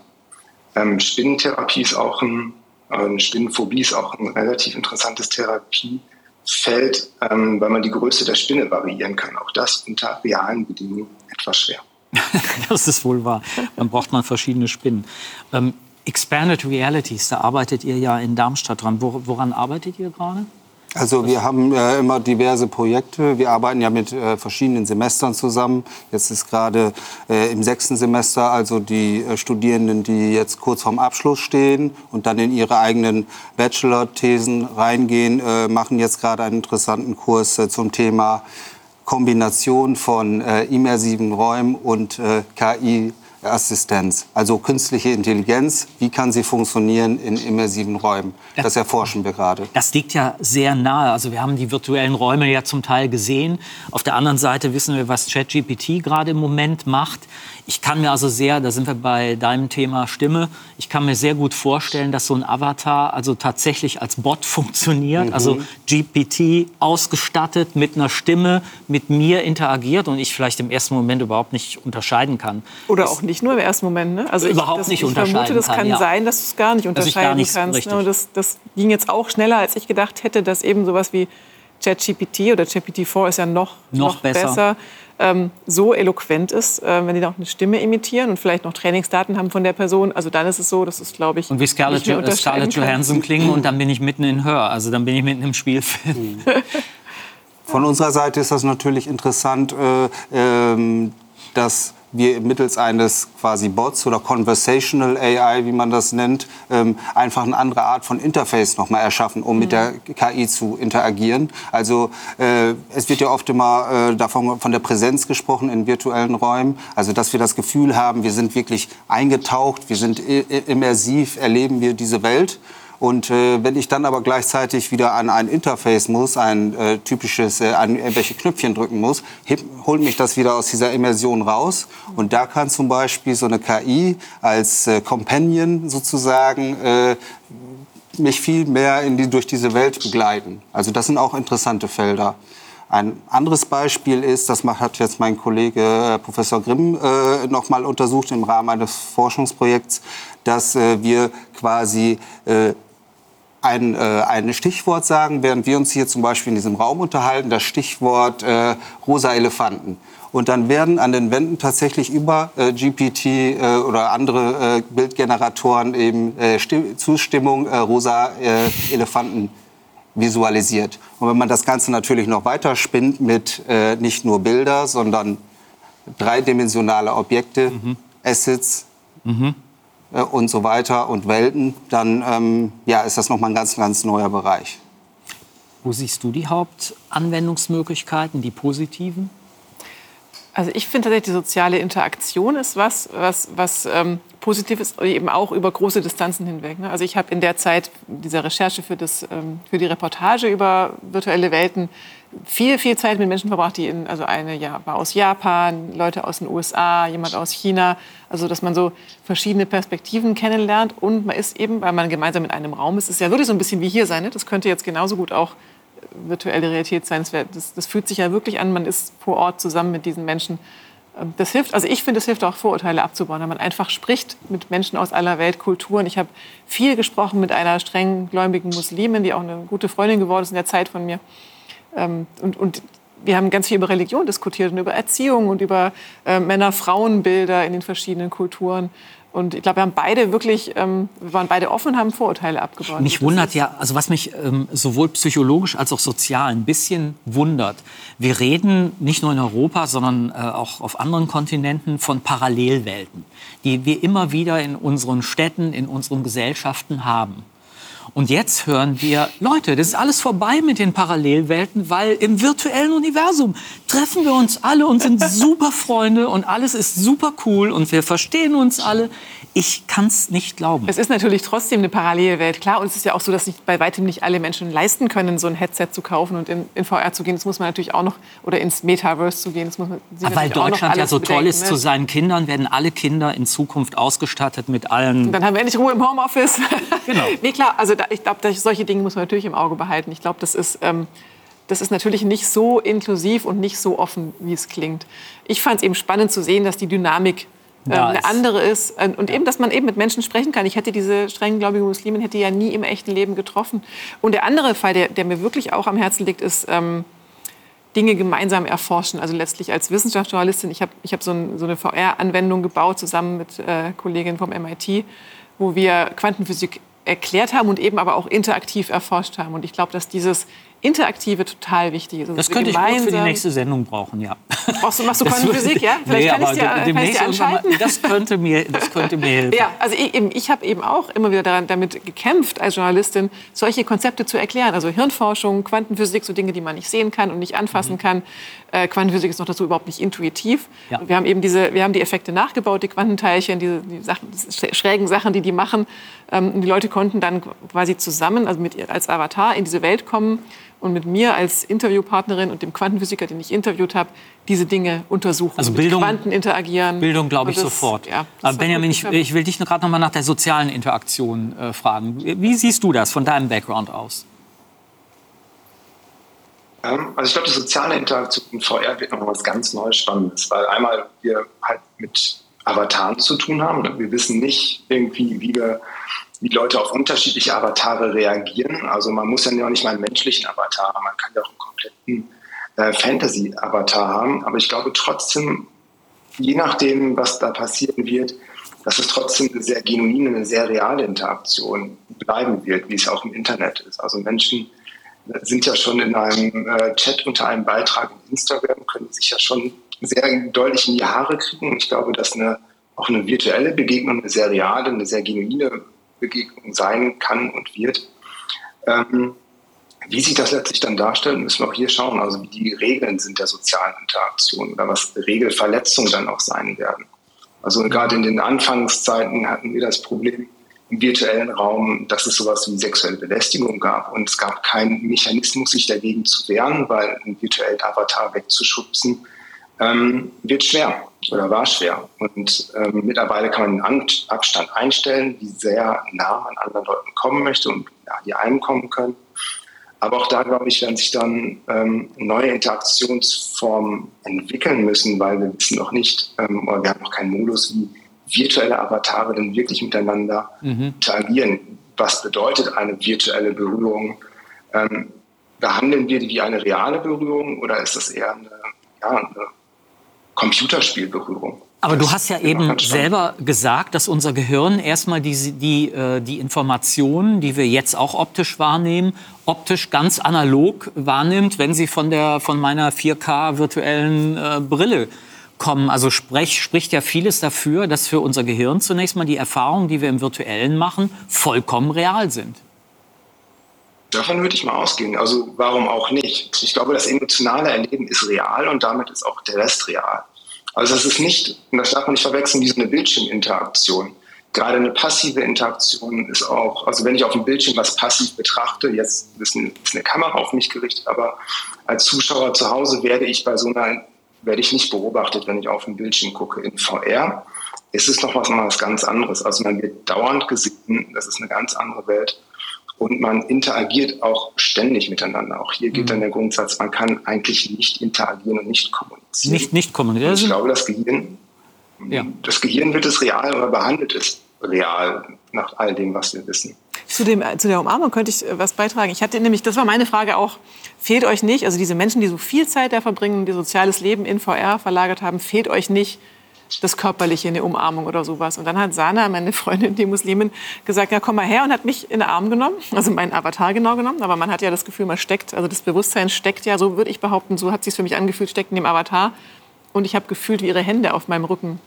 Ähm, Spinnentherapie ist auch ein ähm, Spinnenphobie ist auch ein relativ interessantes Therapiefeld, ähm, weil man die Größe der Spinne variieren kann. Auch das unter realen Bedingungen etwas schwer. das ist wohl wahr. Dann braucht man verschiedene Spinnen. Ähm, Expanded Realities, da arbeitet ihr ja in Darmstadt dran. Woran arbeitet ihr gerade? Also wir haben äh, immer diverse Projekte. Wir arbeiten ja mit äh, verschiedenen Semestern zusammen. Jetzt ist gerade äh, im sechsten Semester, also die äh, Studierenden, die jetzt kurz vorm Abschluss stehen und dann in ihre eigenen Bachelor-Thesen reingehen, äh, machen jetzt gerade einen interessanten Kurs äh, zum Thema Kombination von immersiven Räumen und KI Assistenz, also künstliche Intelligenz, wie kann sie funktionieren in immersiven Räumen? Das, das, erforschen wir gerade. Das liegt ja sehr nahe. Also wir haben die virtuellen Räume ja zum Teil gesehen. Auf der anderen Seite wissen wir, was ChatGPT gerade im Moment macht. Ich kann mir also sehr, da sind wir bei deinem Thema Stimme, ich kann mir sehr gut vorstellen, dass so ein Avatar also tatsächlich als Bot funktioniert, mhm. also GPT ausgestattet mit einer Stimme, mit mir interagiert und ich vielleicht im ersten Moment überhaupt nicht unterscheiden kann. Oder auch nicht nur im ersten Moment. Ne? Also überhaupt das, nicht ich unterscheiden vermute, das kann, ja. sein, dass du es gar nicht unterscheiden gar nicht kannst. Ne? Das, das ging jetzt auch schneller, als ich gedacht hätte, dass eben sowas wie ChatGPT oder GPT-4 ist ja noch, noch, noch besser. besser ähm, so eloquent ist, äh, wenn die auch eine Stimme imitieren und vielleicht noch Trainingsdaten haben von der Person. Also dann ist es so, das ist, glaube ich, und wie Scarlett, jo Scarlett Johansson klingen und dann bin ich mitten in Hör, also dann bin ich mitten im Spielfilm. Von unserer Seite ist das natürlich interessant, äh, äh, dass wir mittels eines quasi Bots oder Conversational AI, wie man das nennt, ähm, einfach eine andere Art von Interface nochmal erschaffen, um mhm. mit der KI zu interagieren. Also äh, es wird ja oft immer äh, davon von der Präsenz gesprochen in virtuellen Räumen, also dass wir das Gefühl haben, wir sind wirklich eingetaucht, wir sind immersiv, erleben wir diese Welt. Und äh, wenn ich dann aber gleichzeitig wieder an ein Interface muss, ein äh, typisches, äh, an irgendwelche Knöpfchen drücken muss, holt mich das wieder aus dieser Immersion raus. Und da kann zum Beispiel so eine KI als äh, Companion sozusagen äh, mich viel mehr in die, durch diese Welt begleiten. Also das sind auch interessante Felder. Ein anderes Beispiel ist, das hat jetzt mein Kollege äh, Professor Grimm äh, noch mal untersucht im Rahmen eines Forschungsprojekts, dass äh, wir quasi äh, ein, äh, ein Stichwort sagen, während wir uns hier zum Beispiel in diesem Raum unterhalten, das Stichwort äh, rosa Elefanten. Und dann werden an den Wänden tatsächlich über äh, GPT äh, oder andere äh, Bildgeneratoren eben äh, Zustimmung äh, rosa äh, Elefanten visualisiert. Und wenn man das Ganze natürlich noch weiter spinnt mit äh, nicht nur Bilder, sondern dreidimensionale Objekte, mhm. Assets, mhm äh, und so weiter und Welten, dann ähm, ja, ist das nochmal ein ganz, ganz neuer Bereich. Wo siehst du die Hauptanwendungsmöglichkeiten, die positiven? Also ich finde tatsächlich, die soziale Interaktion ist was, was, was ähm, positiv ist, eben auch über große Distanzen hinweg. Ne? Also ich habe in der Zeit dieser Recherche für, das, ähm, für die Reportage über virtuelle Welten viel, viel Zeit mit Menschen verbracht, die in, also eine ja, war aus Japan, Leute aus den USA, jemand aus China. Also dass man so verschiedene Perspektiven kennenlernt und man ist eben, weil man gemeinsam in einem Raum ist, ist ja wirklich so ein bisschen wie hier sein. Ne? Das könnte jetzt genauso gut auch virtuelle Realität sein. Das, das, fühlt sich ja wirklich an, man ist vor Ort zusammen mit diesen Menschen. Ähm, das hilft, also ich finde, es hilft auch, Vorurteile abzubauen, wenn man einfach spricht mit Menschen aus aller Welt, Kulturen. Ich habe viel gesprochen mit einer streng gläubigen Muslimin, die auch eine gute Freundin geworden ist in der Zeit von mir. Ähm, und, und wir haben ganz viel über Religion diskutiert und über Erziehung und über äh, Männer-Frauen-Bilder in den verschiedenen Kulturen. Und ich glaube, wir haben beide wirklich, ähm, wir waren beide offen und haben Vorurteile abgebaut. Mich wundert ja, also was mich ähm, sowohl psychologisch als auch sozial ein bisschen wundert. Wir reden nicht nur in Europa, sondern äh, auch auf anderen Kontinenten von Parallelwelten, die wir immer wieder in unseren Städten, in unseren Gesellschaften haben. Und jetzt hören wir, Leute, das ist alles vorbei mit den Parallelwelten, weil im virtuellen Universum treffen wir uns alle und sind super Freunde und alles ist super cool und wir verstehen uns alle. Ich kann es nicht glauben. Es ist natürlich trotzdem eine Parallelwelt, klar. Und es ist ja auch so, dass sich bei weitem nicht alle Menschen leisten können, so ein Headset zu kaufen und in, in VR zu gehen. Das muss man natürlich auch noch, oder ins Metaverse zu gehen. Das muss man Aber weil Deutschland ja so bedenken, toll ist ne? zu seinen Kindern, werden alle Kinder in Zukunft ausgestattet mit allen. Und dann haben wir endlich Ruhe im Homeoffice. Genau. nee, klar, also da, ich glaube, solche Dinge muss man natürlich im Auge behalten. Ich glaube, das ist. Ähm, das ist natürlich nicht so inklusiv und nicht so offen, wie es klingt. Ich fand es eben spannend zu sehen, dass die Dynamik äh, eine andere ist. Und eben, dass man eben mit Menschen sprechen kann. Ich hätte diese strenggläubige Muslimin hätte ja nie im echten Leben getroffen. Und der andere Fall, der, der mir wirklich auch am Herzen liegt, ist ähm, Dinge gemeinsam erforschen. Also letztlich als Wissenschaftsjournalistin, ich habe ich hab so, ein, so eine VR-Anwendung gebaut zusammen mit äh, Kolleginnen vom MIT, wo wir Quantenphysik erklärt haben und eben aber auch interaktiv erforscht haben. Und ich glaube, dass dieses Interaktive total wichtig ist. Also Das könnte ich gut für die nächste Sendung brauchen, ja. Brauchst du, machst du Quantenphysik, ja? Vielleicht nee, kann ich dir, kann ich demnächst dir irgendwann mal- anschalten. Das könnte mir, das könnte mir helfen. Ja, also ich, eben, ich habe eben auch immer wieder daran, damit gekämpft als Journalistin, solche Konzepte zu erklären. Also Hirnforschung, Quantenphysik, so Dinge, die man nicht sehen kann und nicht anfassen kann. Äh, Quantenphysik ist noch dazu überhaupt nicht intuitiv. Ja. Wir haben eben diese, wir haben die Effekte nachgebaut, die Quantenteilchen, diese die Sachen, diese schrägen Sachen, die die machen. Ähm, und die Leute konnten dann quasi zusammen, also mit ihr als Avatar in diese Welt kommen und mit mir als Interviewpartnerin und dem Quantenphysiker, den ich interviewt habe, diese Dinge untersuchen. Also mit Bildung- Quanten interagieren. Bildung glaube ich das- sofort. Ja, hat Benjamin, ich, ich will dich gerade noch mal nach der sozialen Interaktion äh, fragen. Wie siehst du das von deinem Background aus? Ähm, Also ich glaube, die soziale Interaktion in VR wird noch was ganz Neues Spannendes, weil einmal wir halt mit Avataren zu tun haben. Wir wissen nicht irgendwie, wie wir wie Leute auf unterschiedliche Avatare reagieren. Also man muss ja noch nicht mal einen menschlichen Avatar haben, man kann ja auch einen kompletten äh, Fantasy-Avatar haben. Aber ich glaube trotzdem, je nachdem, was da passieren wird, dass es trotzdem eine sehr genuine, eine sehr reale Interaktion bleiben wird, wie es auch im Internet ist. Also Menschen sind ja schon in einem äh, Chat unter einem Beitrag in Instagram, können sich ja schon sehr deutlich in die Haare kriegen. Und ich glaube, dass eine, auch eine virtuelle Begegnung eine sehr reale, eine sehr genuine Begegnung sein kann und wird. Ähm, wie sich das letztlich dann darstellt, müssen wir auch hier schauen. Also wie die Regeln sind der sozialen Interaktion oder was Regelverletzungen dann auch sein werden. Also gerade in den Anfangszeiten hatten wir das Problem im virtuellen Raum, dass es sowas wie sexuelle Belästigung gab und es gab keinen Mechanismus, sich dagegen zu wehren, weil einen virtuellen Avatar wegzuschubsen ähm, wird schwer oder war schwer. Und ähm, mittlerweile kann man den An Abstand einstellen, wie sehr nah man anderen Leuten kommen möchte und ja, die einem kommen können. Aber auch da, glaube ich, werden sich dann ähm, neue Interaktionsformen entwickeln müssen, weil wir wissen noch nicht, ähm, oder wir haben noch keinen Modus, wie virtuelle Avatare denn wirklich miteinander interagieren. Was bedeutet eine virtuelle Berührung? Ähm, behandeln wir die wie eine reale Berührung oder ist das eher eine, ja, eine Computerspielberührung? Aber du hast ja eben selber gesagt, dass unser Gehirn erstmal die, die, äh, die Informationen, die wir jetzt auch optisch wahrnehmen, optisch ganz analog wahrnimmt, wenn sie von, der, von meiner 4K virtuellen äh, Brille kommen. Also sprech, spricht ja vieles dafür, dass für unser Gehirn zunächst mal die Erfahrungen, die wir im virtuellen machen, vollkommen real sind. Davon würde ich mal ausgehen. Also warum auch nicht? Ich glaube, das emotionale Erleben ist real und damit ist auch der Rest real. Also es ist nicht, und das darf man nicht verwechseln, wie so eine Bildschirminteraktion. Gerade eine passive Interaktion ist auch, also wenn ich auf dem Bildschirm was passiv betrachte, jetzt ist eine Kamera auf mich gerichtet, aber als Zuschauer zu Hause werde ich bei so einer, werde ich nicht beobachtet, wenn ich auf dem Bildschirm gucke. In VR ist es noch was, noch was ganz anderes. Also man wird dauernd gesehen, das ist eine ganz andere Welt. Und man interagiert auch ständig miteinander. Auch hier gilt dann der Grundsatz, man kann eigentlich nicht interagieren und nicht kommunizieren. Nicht, nicht kommunizieren. ich glaube, das Gehirn, Ja. das Gehirn wird es real oder behandelt es real nach all dem, was wir wissen. Zu, dem, zu der Umarmung könnte ich äh, was beitragen. Ich hatte nämlich, das war meine Frage auch, fehlt euch nicht, also diese Menschen, die so viel Zeit da verbringen, die soziales Leben in VR verlagert haben, fehlt euch nicht das Körperliche, eine Umarmung oder sowas. Und dann hat Sana, meine Freundin, die Muslimin, gesagt, ja, komm mal her und hat mich in den Arm genommen, also meinen Avatar genau genommen. Aber man hat ja das Gefühl, man steckt, also das Bewusstsein steckt ja, so würde ich behaupten, so hat sich für mich angefühlt, steckt in dem Avatar. Und ich habe gefühlt, wie ihre Hände auf meinem Rücken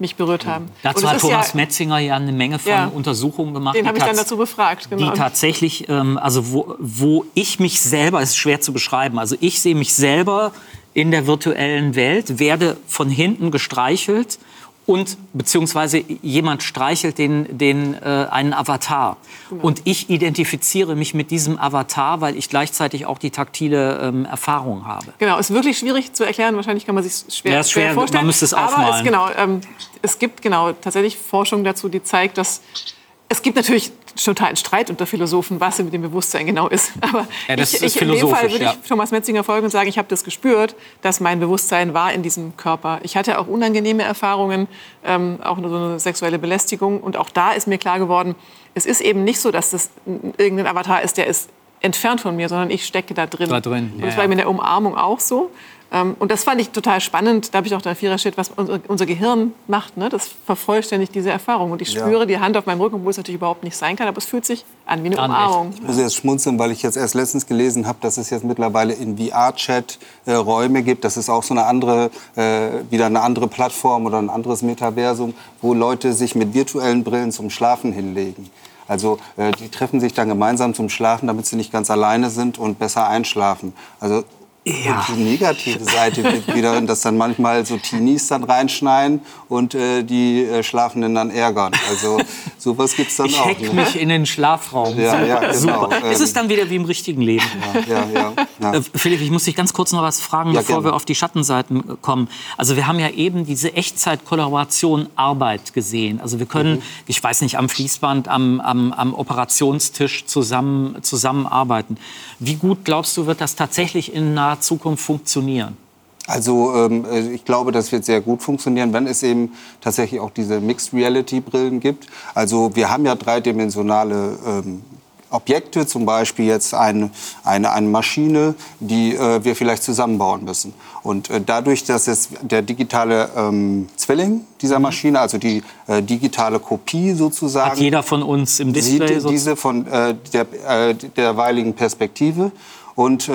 mich berührt haben. Dazu hat Thomas ja, Metzinger ja eine Menge von Ja. Untersuchungen gemacht. Den die habe ich dann dazu befragt. die Genau. tatsächlich, ähm, also wo, wo ich mich selber, es ist schwer zu beschreiben, also ich sehe mich selber in der virtuellen Welt, werde von hinten gestreichelt und beziehungsweise jemand streichelt den, den äh, einen Avatar. Genau. Und ich identifiziere mich mit diesem Avatar, weil ich gleichzeitig auch die taktile ähm, Erfahrung habe. Genau, ist wirklich schwierig zu erklären. Wahrscheinlich kann man sich schwer, Ja, ist schwer, vorstellen. man müsste es Aber aufmalen. es, genau, ähm, es gibt genau tatsächlich Forschung dazu, die zeigt, dass es gibt natürlich totalen Streit unter Philosophen, was mit dem Bewusstsein genau ist. Aber Ja, ich, ich, in dem Fall würde ja. ich Thomas Metzinger folgen und sagen, ich habe das gespürt, dass mein Bewusstsein war in diesem Körper. Ich hatte auch unangenehme Erfahrungen, ähm, auch so eine sexuelle Belästigung. Und auch da ist mir klar geworden, es ist eben nicht so, dass das irgendein Avatar ist, der ist entfernt von mir, sondern ich stecke da drin. Da drin, Und das war ja. mir in der Umarmung auch so. Ähm, und das fand ich total spannend. Da habe ich auch da vierer steht, was unser Gehirn macht. Ne? Das vervollständigt diese Erfahrung. Und ich spüre ja. die Hand auf meinem Rücken, wo es natürlich überhaupt nicht sein kann, aber es fühlt sich an wie eine Dann Umarmung. Ich muss jetzt schmunzeln, weil ich jetzt erst letztens gelesen habe, dass es jetzt mittlerweile in VR-Chat äh, Räume gibt. Das ist auch so eine andere, äh, wieder eine andere Plattform oder ein anderes Metaversum, wo Leute sich mit virtuellen Brillen zum Schlafen hinlegen. Also äh, die treffen sich dann gemeinsam zum Schlafen, damit sie nicht ganz alleine sind und besser einschlafen. Also ja. Und die negative Seite wird wieder, dass dann manchmal so Teenies dann reinschneiden und äh, die äh, Schlafenden dann ärgern. Also sowas gibt es dann ich auch. Ich hack mich in den Schlafraum. Ja, ja, genau. Super. Ähm, es ist dann wieder wie im richtigen Leben. Ja, ja, ja, äh, Philipp, ich muss dich ganz kurz noch was fragen, bevor gerne. wir auf die Schattenseiten äh, kommen. Also wir haben ja eben diese Echtzeit-Kollaboration Arbeit gesehen. Also wir können, mhm. ich weiß nicht, am Fließband, am, am, am Operationstisch zusammen, zusammenarbeiten. Wie gut glaubst du, wird das tatsächlich in einer naher Zukunft funktionieren? Also ähm, äh, ich glaube, das wird sehr gut funktionieren, wenn es eben tatsächlich auch diese Mixed Reality Brillen gibt. Also wir haben ja dreidimensionale ähm, Objekte, zum Beispiel jetzt eine, eine, eine Maschine, die äh, wir vielleicht zusammenbauen müssen. Und äh, dadurch, dass es der digitale ähm, Zwilling dieser mhm. Maschine, also die äh, digitale Kopie sozusagen, hat jeder von uns im Display sieht diese von der derweiligen Perspektive und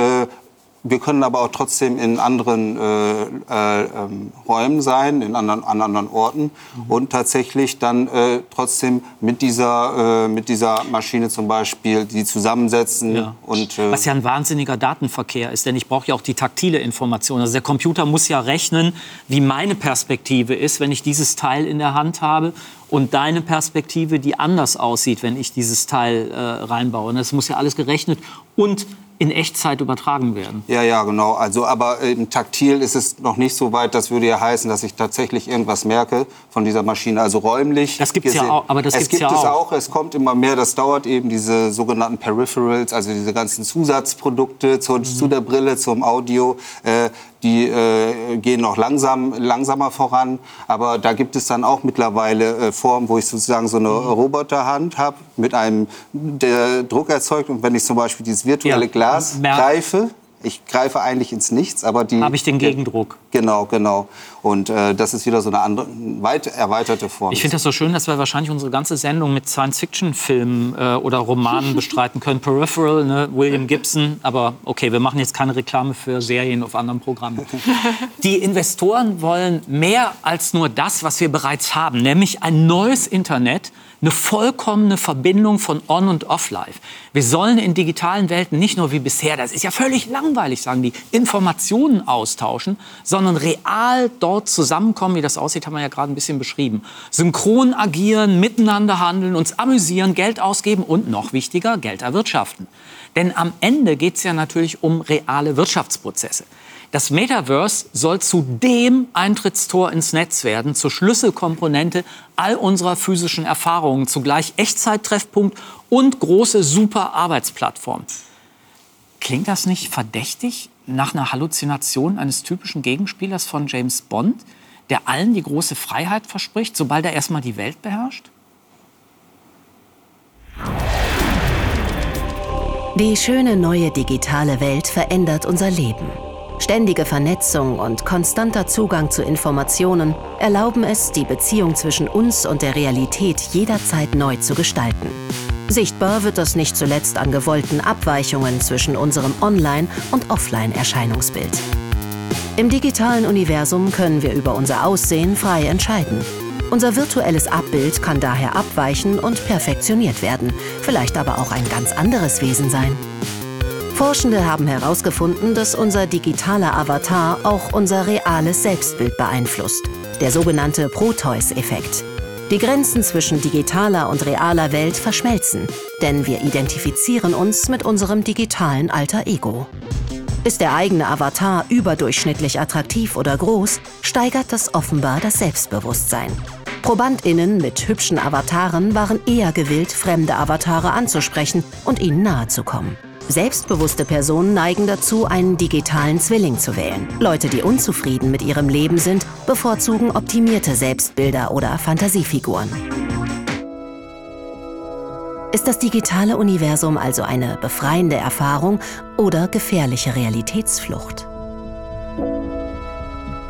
wir können aber auch trotzdem in anderen äh, äh, ähm, Räumen sein, in anderen, an anderen Orten mhm. und tatsächlich dann äh, trotzdem mit dieser, äh, mit dieser Maschine zum Beispiel die zusammensetzen. Ja. Und, äh, Was ja ein wahnsinniger Datenverkehr ist, denn ich brauche ja auch die taktile Information. Also der Computer muss ja rechnen, wie meine Perspektive ist, wenn ich dieses Teil in der Hand habe und deine Perspektive, die anders aussieht, wenn ich dieses Teil äh, reinbaue. Und das muss ja alles gerechnet und in Echtzeit übertragen werden. Ja, ja, genau. Also, aber im Taktil ist es noch nicht so weit. Das würde ja heißen, dass ich tatsächlich irgendwas merke von dieser Maschine. Also räumlich. Das gibt es ja auch. Aber das es gibt ja es auch. Es kommt immer mehr. Das dauert eben diese sogenannten Peripherals, also diese ganzen Zusatzprodukte zu, mhm. zu der Brille, zum Audio. Äh, die äh, gehen noch langsam, langsamer voran. Aber da gibt es dann auch mittlerweile äh, Formen, wo ich sozusagen so eine mhm. Roboterhand habe mit einem, der Druck erzeugt. Und wenn ich zum Beispiel dieses virtuelle ja. Glas greife, ich greife eigentlich ins Nichts, aber die... Habe ich den Gegendruck. Genau, genau. Und äh, das ist wieder so eine andere, weit erweiterte Form. Ich finde das so schön, dass wir wahrscheinlich unsere ganze Sendung mit Science-Fiction-Filmen äh, oder Romanen bestreiten können. Peripheral, ne, William Gibson. Aber okay, wir machen jetzt keine Reklame für Serien auf anderen Programmen. Die Investoren wollen mehr als nur das, was wir bereits haben, nämlich ein neues Internet, eine vollkommene Verbindung von On- und Off-Life. Wir sollen in digitalen Welten nicht nur wie bisher, das ist ja völlig langweilig, sagen die, Informationen austauschen, sondern real dort zusammenkommen. Wie das aussieht, haben wir ja gerade ein bisschen beschrieben. Synchron agieren, miteinander handeln, uns amüsieren, Geld ausgeben und noch wichtiger, Geld erwirtschaften. Denn am Ende geht es ja natürlich um reale Wirtschaftsprozesse. Das Metaverse soll zu dem Eintrittstor ins Netz werden, zur Schlüsselkomponente all unserer physischen Erfahrungen, zugleich Echtzeittreffpunkt und große Super-Arbeitsplattform. Klingt das nicht verdächtig nach einer Halluzination eines typischen Gegenspielers von James Bond, der allen die große Freiheit verspricht, sobald er erstmal die Welt beherrscht? Die schöne neue digitale Welt verändert unser Leben. Ständige Vernetzung und konstanter Zugang zu Informationen erlauben es, die Beziehung zwischen uns und der Realität jederzeit neu zu gestalten. Sichtbar wird das nicht zuletzt an gewollten Abweichungen zwischen unserem Online- und Offline-Erscheinungsbild. Im digitalen Universum können wir über unser Aussehen frei entscheiden. Unser virtuelles Abbild kann daher abweichen und perfektioniert werden, vielleicht aber auch ein ganz anderes Wesen sein. Forschende haben herausgefunden, dass unser digitaler Avatar auch unser reales Selbstbild beeinflusst, der sogenannte Proteus-Effekt. Die Grenzen zwischen digitaler und realer Welt verschmelzen, denn wir identifizieren uns mit unserem digitalen Alter Ego. Ist der eigene Avatar überdurchschnittlich attraktiv oder groß, steigert das offenbar das Selbstbewusstsein. ProbandInnen mit hübschen Avataren waren eher gewillt, fremde Avatare anzusprechen und ihnen nahezukommen. Selbstbewusste Personen neigen dazu, einen digitalen Zwilling zu wählen. Leute, die unzufrieden mit ihrem Leben sind, bevorzugen optimierte Selbstbilder oder Fantasiefiguren. Ist das digitale Universum also eine befreiende Erfahrung oder gefährliche Realitätsflucht?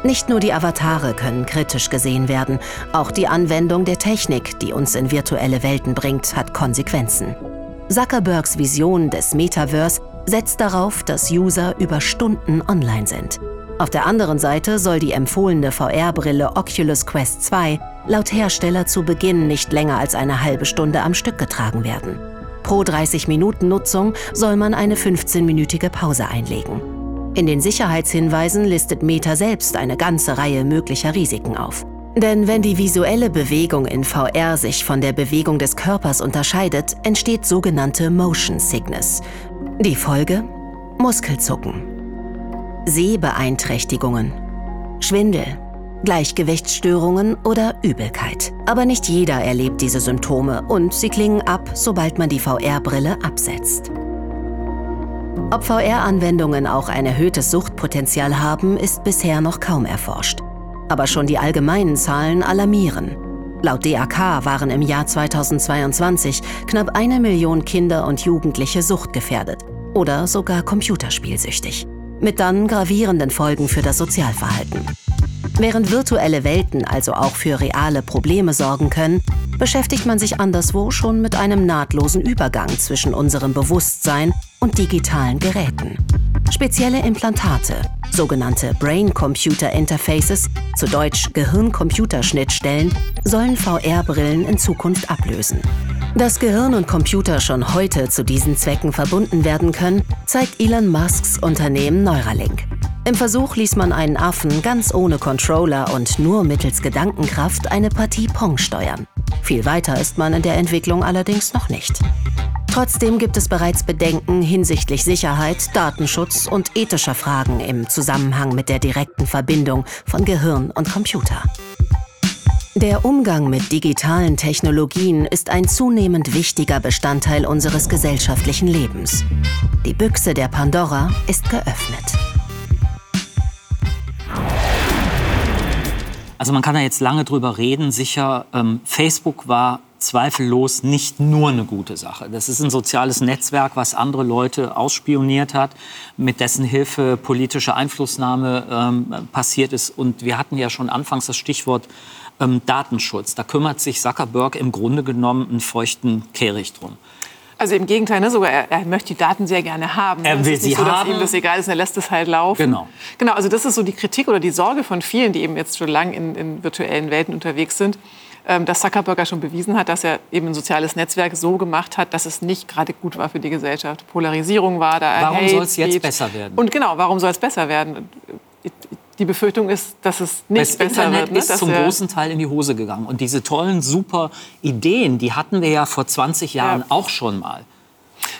Nicht nur die Avatare können kritisch gesehen werden, auch die Anwendung der Technik, die uns in virtuelle Welten bringt, hat Konsequenzen. Zuckerbergs Vision des Metaverse setzt darauf, dass User über Stunden online sind. Auf der anderen Seite soll die empfohlene VR-Brille Oculus Quest 2 laut Hersteller zu Beginn nicht länger als eine halbe Stunde am Stück getragen werden. Pro 30 Minuten Nutzung soll man eine 15-minütige Pause einlegen. In den Sicherheitshinweisen listet Meta selbst eine ganze Reihe möglicher Risiken auf. Denn wenn die visuelle Bewegung in VR sich von der Bewegung des Körpers unterscheidet, entsteht sogenannte Motion Sickness. Die Folge? Muskelzucken, Sehbeeinträchtigungen, Schwindel, Gleichgewichtsstörungen oder Übelkeit. Aber nicht jeder erlebt diese Symptome und sie klingen ab, sobald man die VR-Brille absetzt. Ob VR-Anwendungen auch ein erhöhtes Suchtpotenzial haben, ist bisher noch kaum erforscht. Aber schon die allgemeinen Zahlen alarmieren. Laut DAK waren im Jahr 2022 knapp eine Million Kinder und Jugendliche suchtgefährdet oder sogar computerspielsüchtig. Mit dann gravierenden Folgen für das Sozialverhalten. Während virtuelle Welten also auch für reale Probleme sorgen können, beschäftigt man sich anderswo schon mit einem nahtlosen Übergang zwischen unserem Bewusstsein und digitalen Geräten. Spezielle Implantate, sogenannte Brain-Computer Interfaces, zu Deutsch Gehirn-Computer-Schnittstellen, sollen VR-Brillen in Zukunft ablösen. Dass Gehirn und Computer schon heute zu diesen Zwecken verbunden werden können, zeigt Elon Musks Unternehmen Neuralink. Im Versuch ließ man einen Affen ganz ohne Controller und nur mittels Gedankenkraft eine Partie Pong steuern. Viel weiter ist man in der Entwicklung allerdings noch nicht. Trotzdem gibt es bereits Bedenken hinsichtlich Sicherheit, Datenschutz und ethischer Fragen im Zusammenhang mit der direkten Verbindung von Gehirn und Computer. Der Umgang mit digitalen Technologien ist ein zunehmend wichtiger Bestandteil unseres gesellschaftlichen Lebens. Die Büchse der Pandora ist geöffnet. Also man kann da jetzt lange drüber reden. Sicher, ähm, Facebook war zweifellos nicht nur eine gute Sache. Das ist ein soziales Netzwerk, was andere Leute ausspioniert hat, mit dessen Hilfe politische Einflussnahme ähm, passiert ist. Und wir hatten ja schon anfangs das Stichwort ähm, Datenschutz. Da kümmert sich Zuckerberg im Grunde genommen einen feuchten Kehricht drum. Also im Gegenteil, ne, sogar er, er, möchte die Daten sehr gerne haben. Er will es ist sie nicht so, dass haben. ihm das egal ist, er lässt es halt laufen. Genau. Genau, also das ist so die Kritik oder die Sorge von vielen, die eben jetzt schon lange in, in virtuellen Welten unterwegs sind, dass Zuckerberg ja schon bewiesen hat, dass er eben ein soziales Netzwerk so gemacht hat, dass es nicht gerade gut war für die Gesellschaft. Polarisierung war da. Warum soll es jetzt besser werden? Und genau, warum soll es besser werden? Die Befürchtung ist, dass es nicht Das besser Internet wird. ne? ist Dass zum großen Teil in die Hose gegangen. Und diese tollen, super Ideen, die hatten wir ja vor 20 Jahren Ja. auch schon mal.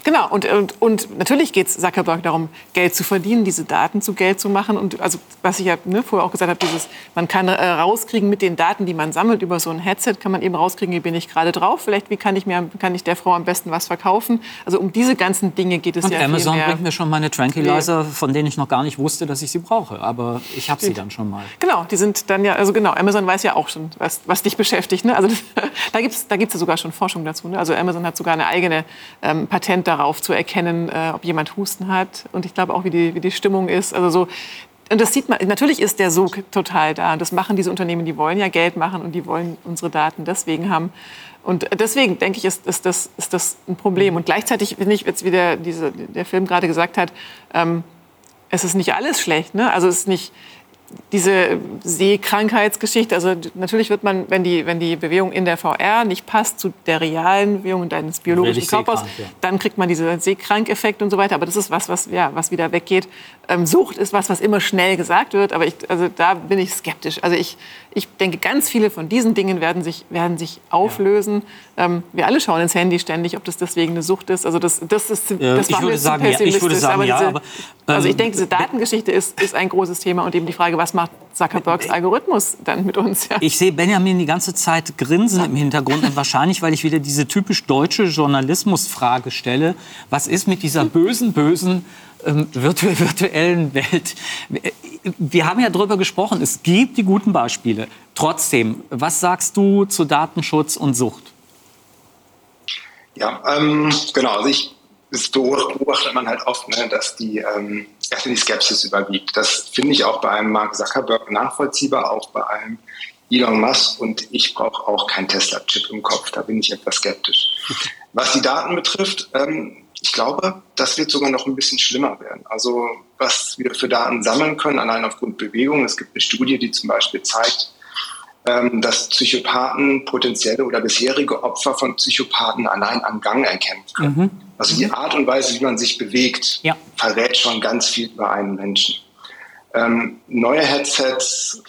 Genau, und, und, und natürlich geht es Zuckerberg darum, Geld zu verdienen, diese Daten zu Geld zu machen. Und also, was ich ja ne, vorher auch gesagt habe, dieses, man kann äh, rauskriegen mit den Daten, die man sammelt über so ein Headset, kann man eben rauskriegen, wie bin ich gerade drauf, vielleicht wie kann ich, mir, kann ich der Frau am besten was verkaufen. Also um diese ganzen Dinge geht es Und ja Amazon bringt mir schon meine Tranquilizer, von denen ich noch gar nicht wusste, dass ich sie brauche. Aber ich habe sie dann schon mal. Genau, die sind dann ja, also genau, Amazon weiß ja auch schon, was, was dich beschäftigt. Ne? Also da gibt es da gibt's ja sogar schon Forschung dazu. Ne? Also Amazon hat sogar eine eigene ähm, Patent darauf zu erkennen, äh, ob jemand Husten hat und ich glaube auch, wie die, wie die Stimmung ist. Also so, und das sieht man, natürlich ist der Sog total da. Und das machen diese Unternehmen, die wollen ja Geld machen und die wollen unsere Daten deswegen haben. Und deswegen denke ich, ist, ist, das, ist das ein Problem. Und gleichzeitig finde ich, jetzt wie der, diese, der Film gerade gesagt hat, ähm, es ist nicht alles schlecht. Ne? Also es ist nicht diese Sehkrankheitsgeschichte. Also natürlich wird man, wenn die, wenn die Bewegung in der VR nicht passt zu der realen Bewegung deines biologischen Körpers, ja. dann kriegt man diese Sehkrankeffekt und so weiter. Aber das ist was, was, ja, was wieder weggeht. Ähm, Sucht ist was, was immer schnell gesagt wird. Aber ich, also da bin ich skeptisch. Also ich, ich denke, ganz viele von diesen Dingen werden sich, werden sich auflösen. Ähm, wir alle schauen ins Handy ständig, ob das deswegen eine Sucht ist. Also das, das ist, Äh, das ich würde sagen, ja. Ich würde sagen, aber ja, diese, aber, also ich ähm, denke, diese Datengeschichte ist, ist ein großes Thema und eben die Frage, was macht Zuckerbergs Algorithmus dann mit uns? Ja. Ich sehe Benjamin die ganze Zeit grinsen im Hintergrund und wahrscheinlich, weil ich wieder diese typisch deutsche Journalismusfrage stelle. Was ist mit dieser bösen, bösen ähm, virtu virtuellen Welt? Wir haben ja darüber gesprochen, es gibt die guten Beispiele. Trotzdem, was sagst du zu Datenschutz und Sucht? Ja, ähm, genau. Also ich, das beobachtet man halt oft, ne, dass die, ähm, die Skepsis überwiegt. Das finde ich auch bei einem Mark Zuckerberg nachvollziehbar, auch bei einem Elon Musk und ich brauche auch keinen Tesla-Chip im Kopf. Da bin ich etwas skeptisch. Was die Daten betrifft, ähm, ich glaube, das wird sogar noch ein bisschen schlimmer werden. Also was wir für Daten sammeln können, allein aufgrund Bewegung. Es gibt eine Studie, die zum Beispiel zeigt, ähm, dass Psychopathen potenzielle oder bisherige Opfer von Psychopathen allein am Gang erkennen können. Mhm. Also die Art und Weise, wie man sich bewegt, ja. verrät schon ganz viel über einen Menschen. Ähm, neue Headsets,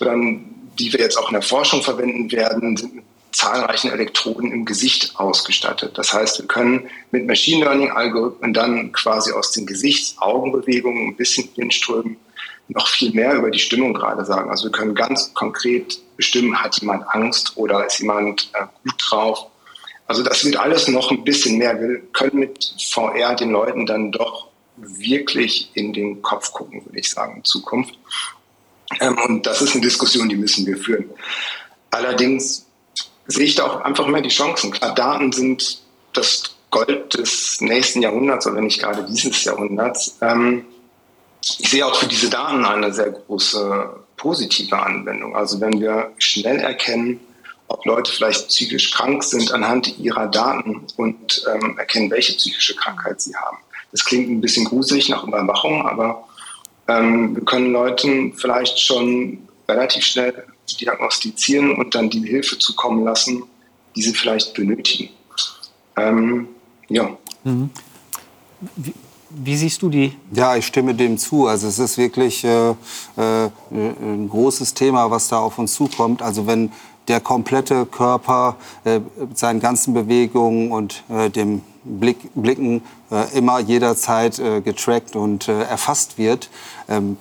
die wir jetzt auch in der Forschung verwenden werden, sind mit zahlreichen Elektroden im Gesicht ausgestattet. Das heißt, wir können mit Machine Learning-Algorithmen dann quasi aus den Gesichts-Augenbewegungen ein bisschen Hirnströmen noch viel mehr über die Stimmung gerade sagen. Also wir können ganz konkret bestimmen, hat jemand Angst oder ist jemand äh, gut drauf. Also das wird alles noch ein bisschen mehr. Wir können mit VR den Leuten dann doch wirklich in den Kopf gucken, würde ich sagen, in Zukunft. Ähm, und das ist eine Diskussion, die müssen wir führen. Allerdings sehe ich da auch einfach mehr die Chancen. Klar, Daten sind das Gold des nächsten Jahrhunderts oder nicht gerade dieses Jahrhunderts. Ähm, ich sehe auch für diese Daten eine sehr große positive Anwendung. Also wenn wir schnell erkennen, ob Leute vielleicht psychisch krank sind anhand ihrer Daten und ähm, erkennen, welche psychische Krankheit sie haben. Das klingt ein bisschen gruselig nach Überwachung, aber ähm, wir können Leuten vielleicht schon relativ schnell diagnostizieren und dann die Hilfe zukommen lassen, die sie vielleicht benötigen. Ähm, ja. Mhm. Wie siehst du die? Ja, ich stimme dem zu. Also es ist wirklich äh, äh, ein großes Thema, was da auf uns zukommt. Also wenn der komplette Körper äh, mit seinen ganzen Bewegungen und äh, dem Blick, Blicken äh, immer jederzeit äh, getrackt und äh, erfasst wird, ähm,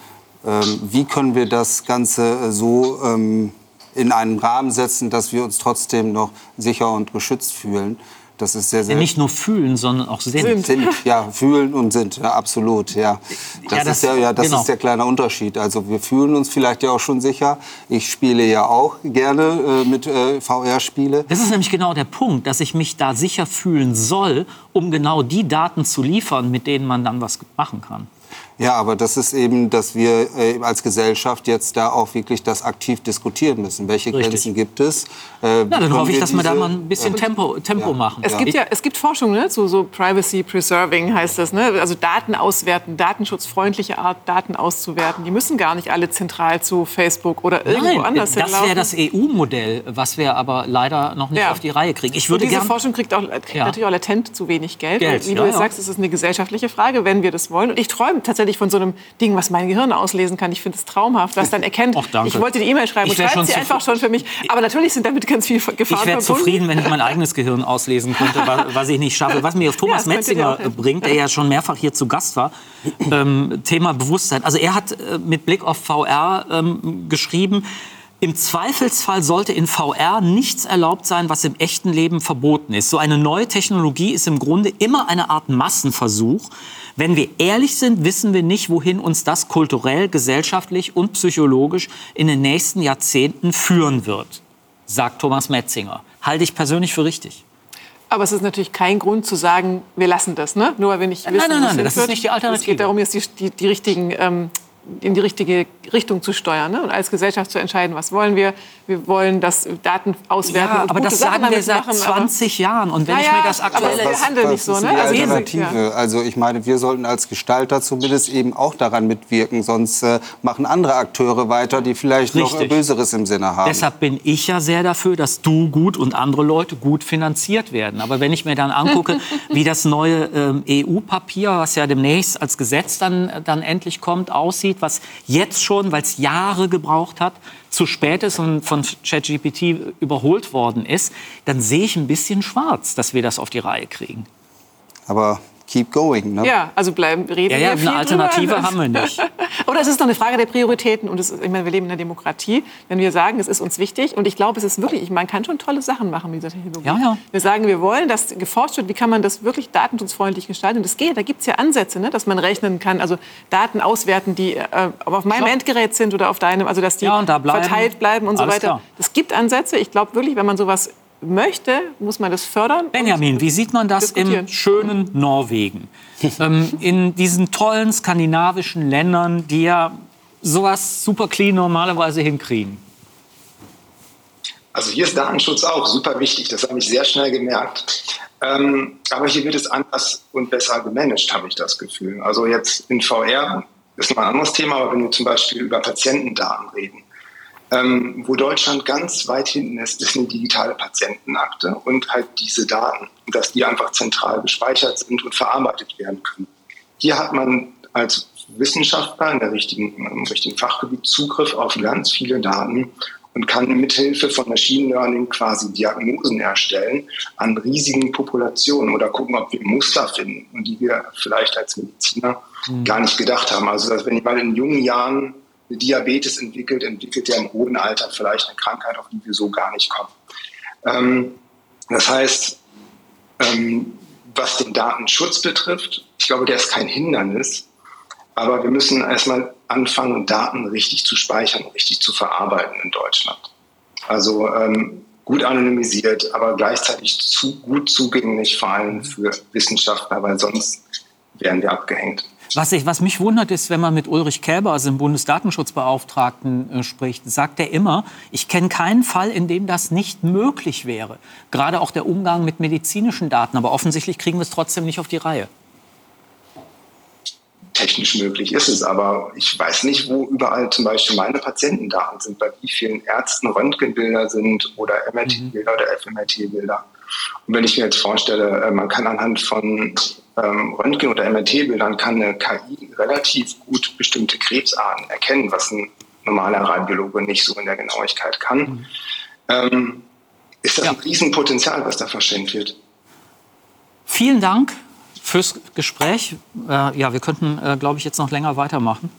ähm, wie können wir das Ganze so ähm, in einen Rahmen setzen, dass wir uns trotzdem noch sicher und geschützt fühlen? Das ist sehr, sehr. Nicht nur fühlen, sondern auch sehen. Sind, ja, fühlen und sind, ja, absolut, ja. Das, ja, das, ist, ja, ja, das genau. ist der kleine Unterschied. Also wir fühlen uns vielleicht ja auch schon sicher. Ich spiele ja auch gerne äh, mit äh, VR-Spiele. Das ist nämlich genau der Punkt, dass ich mich da sicher fühlen soll, um genau die Daten zu liefern, mit denen man dann was machen kann. Ja, aber das ist eben, dass wir äh, als Gesellschaft jetzt da auch wirklich das aktiv diskutieren müssen. Welche Richtig. Grenzen gibt es? Äh, Na, dann hoffe ich, dass wir da mal ein bisschen Tempo, Tempo ja. machen. Es ja. gibt ja es gibt Forschung ne, zu so Privacy Preserving heißt das, ne? also Daten auswerten, datenschutzfreundliche Art Daten auszuwerten. Die müssen gar nicht alle zentral zu Facebook oder irgendwo Nein, anders das hinlaufen. Das wäre das EU-Modell, was wir aber leider noch nicht ja. auf die Reihe kriegen. Ich würde Und diese gern, Forschung kriegt, auch, kriegt natürlich auch latent zu wenig Geld. Geld wie du jetzt sagst, es ist eine gesellschaftliche Frage, wenn wir das wollen. Und ich träume tatsächlich tatsächlich von so einem Ding, was mein Gehirn auslesen kann. Ich finde es traumhaft, was dann erkennt, Och, ich wollte die E-Mail schreiben und schreibt sie einfach schon für mich. Aber natürlich sind damit ganz viele Gefahren Ich wäre zufrieden, wenn ich mein eigenes Gehirn auslesen könnte, was ich nicht schaffe. Was mir auf Thomas ja, Metzinger bringt, der ja schon mehrfach hier zu Gast war, ähm, Thema Bewusstsein. Also er hat äh, mit Blick auf VR ähm, geschrieben, im Zweifelsfall sollte in VR nichts erlaubt sein, was im echten Leben verboten ist. So eine neue Technologie ist im Grunde immer eine Art Massenversuch, wenn wir ehrlich sind, wissen wir nicht, wohin uns das kulturell, gesellschaftlich und psychologisch in den nächsten Jahrzehnten führen wird, sagt Thomas Metzinger. Halte ich persönlich für richtig. Aber es ist natürlich kein Grund zu sagen, wir lassen das, ne? nur weil wir nicht wissen, Nein, nein, nein, das ist nicht die Alternative. Es geht darum, jetzt die, die, die richtigen ähm, in die richtige Richtung zu steuern ne? und als Gesellschaft zu entscheiden, was wollen wir. Wir wollen das Daten auswerten. Ja, aber das Sachen sagen wir seit machen, 20 Jahren. Und wenn ja, ich mir das aktuelle... Aber wir handeln nicht so. Ne? Die also Alternative? Also ich meine, wir sollten als Gestalter zumindest eben auch daran mitwirken. Sonst äh, machen andere Akteure weiter, die vielleicht Richtig. noch Böseres im Sinne haben. Deshalb bin ich ja sehr dafür, dass du gut und andere Leute gut finanziert werden. Aber wenn ich mir dann angucke, wie das neue ähm, EU-Papier, was ja demnächst als Gesetz dann, dann endlich kommt, aussieht, aussieht, was jetzt schon, weil es Jahre gebraucht hat, zu spät ist und von ChatGPT überholt worden ist, dann sehe ich ein bisschen schwarz, dass wir das auf die Reihe kriegen. Aber keep going. Ne? Ja, also bleiben reden ja, ja, wir viel eine Alternative drüber. haben wir nicht. Oder es ist noch eine Frage der Prioritäten und ist, ich meine, wir leben in einer Demokratie. Wenn wir sagen, es ist uns wichtig und ich glaube, es ist wirklich, man kann schon tolle Sachen machen mit dieser Technologie. Ja, ja. Wir sagen, wir wollen, dass geforscht wird, wie kann man das wirklich datenschutzfreundlich gestalten. Und das geht, da gibt es ja Ansätze, ne, dass man rechnen kann, also Daten auswerten, die äh, auf meinem Klar. Endgerät sind oder auf deinem, also dass die ja, da bleiben. verteilt bleiben und Alles so weiter. Klar. Es gibt Ansätze. Ich glaube wirklich, wenn man sowas möchte, muss man das fördern. Benjamin, wie sieht man das im schönen Norwegen? ähm, in diesen tollen skandinavischen Ländern, die ja sowas super clean normalerweise hinkriegen? Also hier ist Datenschutz auch super wichtig. Das habe ich sehr schnell gemerkt. Ähm, aber hier wird es anders und besser gemanagt, habe ich das Gefühl. Also jetzt in VR ist noch ein anderes Thema, aber wenn wir zum Beispiel über Patientendaten reden, ähm, wo Deutschland ganz weit hinten ist, ist eine digitale Patientenakte und halt diese Daten, dass die einfach zentral gespeichert sind und verarbeitet werden können. Hier hat man als Wissenschaftler in der richtigen, im richtigen Fachgebiet Zugriff auf ganz viele Daten und kann mithilfe von Machine Learning quasi Diagnosen erstellen an riesigen Populationen oder gucken, ob wir Muster finden, die wir vielleicht als Mediziner mhm. gar nicht gedacht haben. Also dass wenn jemand in jungen Jahren Diabetes entwickelt, entwickelt er im hohen Alter vielleicht eine Krankheit, auf die wir so gar nicht kommen. Ähm, das heißt, ähm, was den Datenschutz betrifft, ich glaube, der ist kein Hindernis, aber wir müssen erstmal anfangen, Daten richtig zu speichern, richtig zu verarbeiten in Deutschland. Also ähm, gut anonymisiert, aber gleichzeitig zu, gut zugänglich, vor allem für Wissenschaftler, weil sonst wären wir abgehängt. Was, ich, was mich wundert, ist, wenn man mit Ulrich Kälber, also dem Bundesdatenschutzbeauftragten, äh, spricht, sagt er immer, ich kenne keinen Fall, in dem das nicht möglich wäre. Gerade auch der Umgang mit medizinischen Daten. Aber offensichtlich kriegen wir es trotzdem nicht auf die Reihe technisch möglich ist es, aber ich weiß nicht, wo überall zum Beispiel meine Patientendaten sind, bei wie vielen Ärzten Röntgenbilder sind oder MRT-Bilder oder FMRT-Bilder. Und wenn ich mir jetzt vorstelle, äh, man kann anhand von ähm, Röntgen- oder MRT-Bildern kann eine KI relativ gut bestimmte Krebsarten erkennen, was ein normaler Radiologe nicht so in der Genauigkeit kann. Mhm. Ähm, ist das ja. ein Riesenpotenzial, was da verschenkt wird? Vielen Dank fürs Gespräch. Äh, ja, wir könnten, äh, glaube ich, jetzt noch länger weitermachen.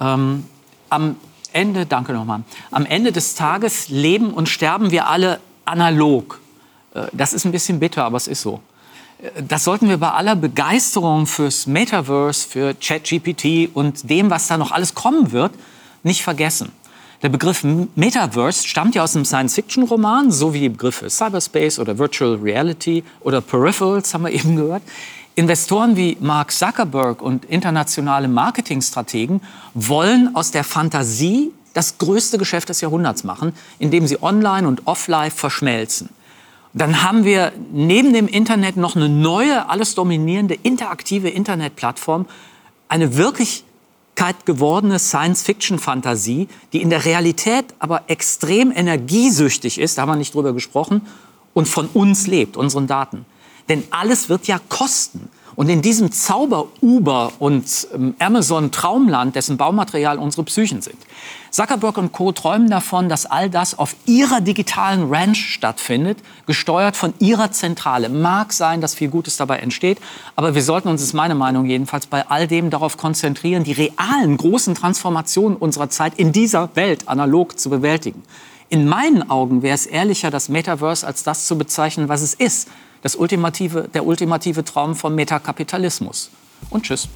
Ähm, am Ende, danke nochmal, am Ende des Tages leben und sterben wir alle analog. Äh, das ist ein bisschen bitter, aber es ist so. Äh, das sollten wir bei aller Begeisterung fürs Metaverse, für ChatGPT und dem, was da noch alles kommen wird, nicht vergessen. Der Begriff Metaverse stammt ja aus einem Science-Fiction-Roman, so wie die Begriffe Cyberspace oder Virtual Reality oder Peripherals, haben wir eben gehört. Investoren wie Mark Zuckerberg und internationale Marketingstrategen wollen aus der Fantasie das größte Geschäft des Jahrhunderts machen, indem sie online und offline verschmelzen. Dann haben wir neben dem Internet noch eine neue, alles dominierende, interaktive Internetplattform, eine Wirklichkeit gewordene Science-Fiction-Fantasie, die in der Realität aber extrem energiesüchtig ist, da haben wir nicht drüber gesprochen, und von uns lebt, unseren Daten. Denn alles wird ja kosten. Und in diesem Zauber-Uber und ähm, Amazon-Traumland, dessen Baumaterial unsere Psychen sind. Zuckerberg und Co. träumen davon, dass all das auf ihrer digitalen Ranch stattfindet, gesteuert von ihrer Zentrale. Mag sein, dass viel Gutes dabei entsteht, aber wir sollten uns, ist meine Meinung jedenfalls, bei all dem darauf konzentrieren, die realen großen Transformationen unserer Zeit in dieser Welt analog zu bewältigen. In meinen Augen wäre es ehrlicher, das Metaverse als das zu bezeichnen, was es ist das ultimative, der ultimative Traum vom Metakapitalismus. Und tschüss.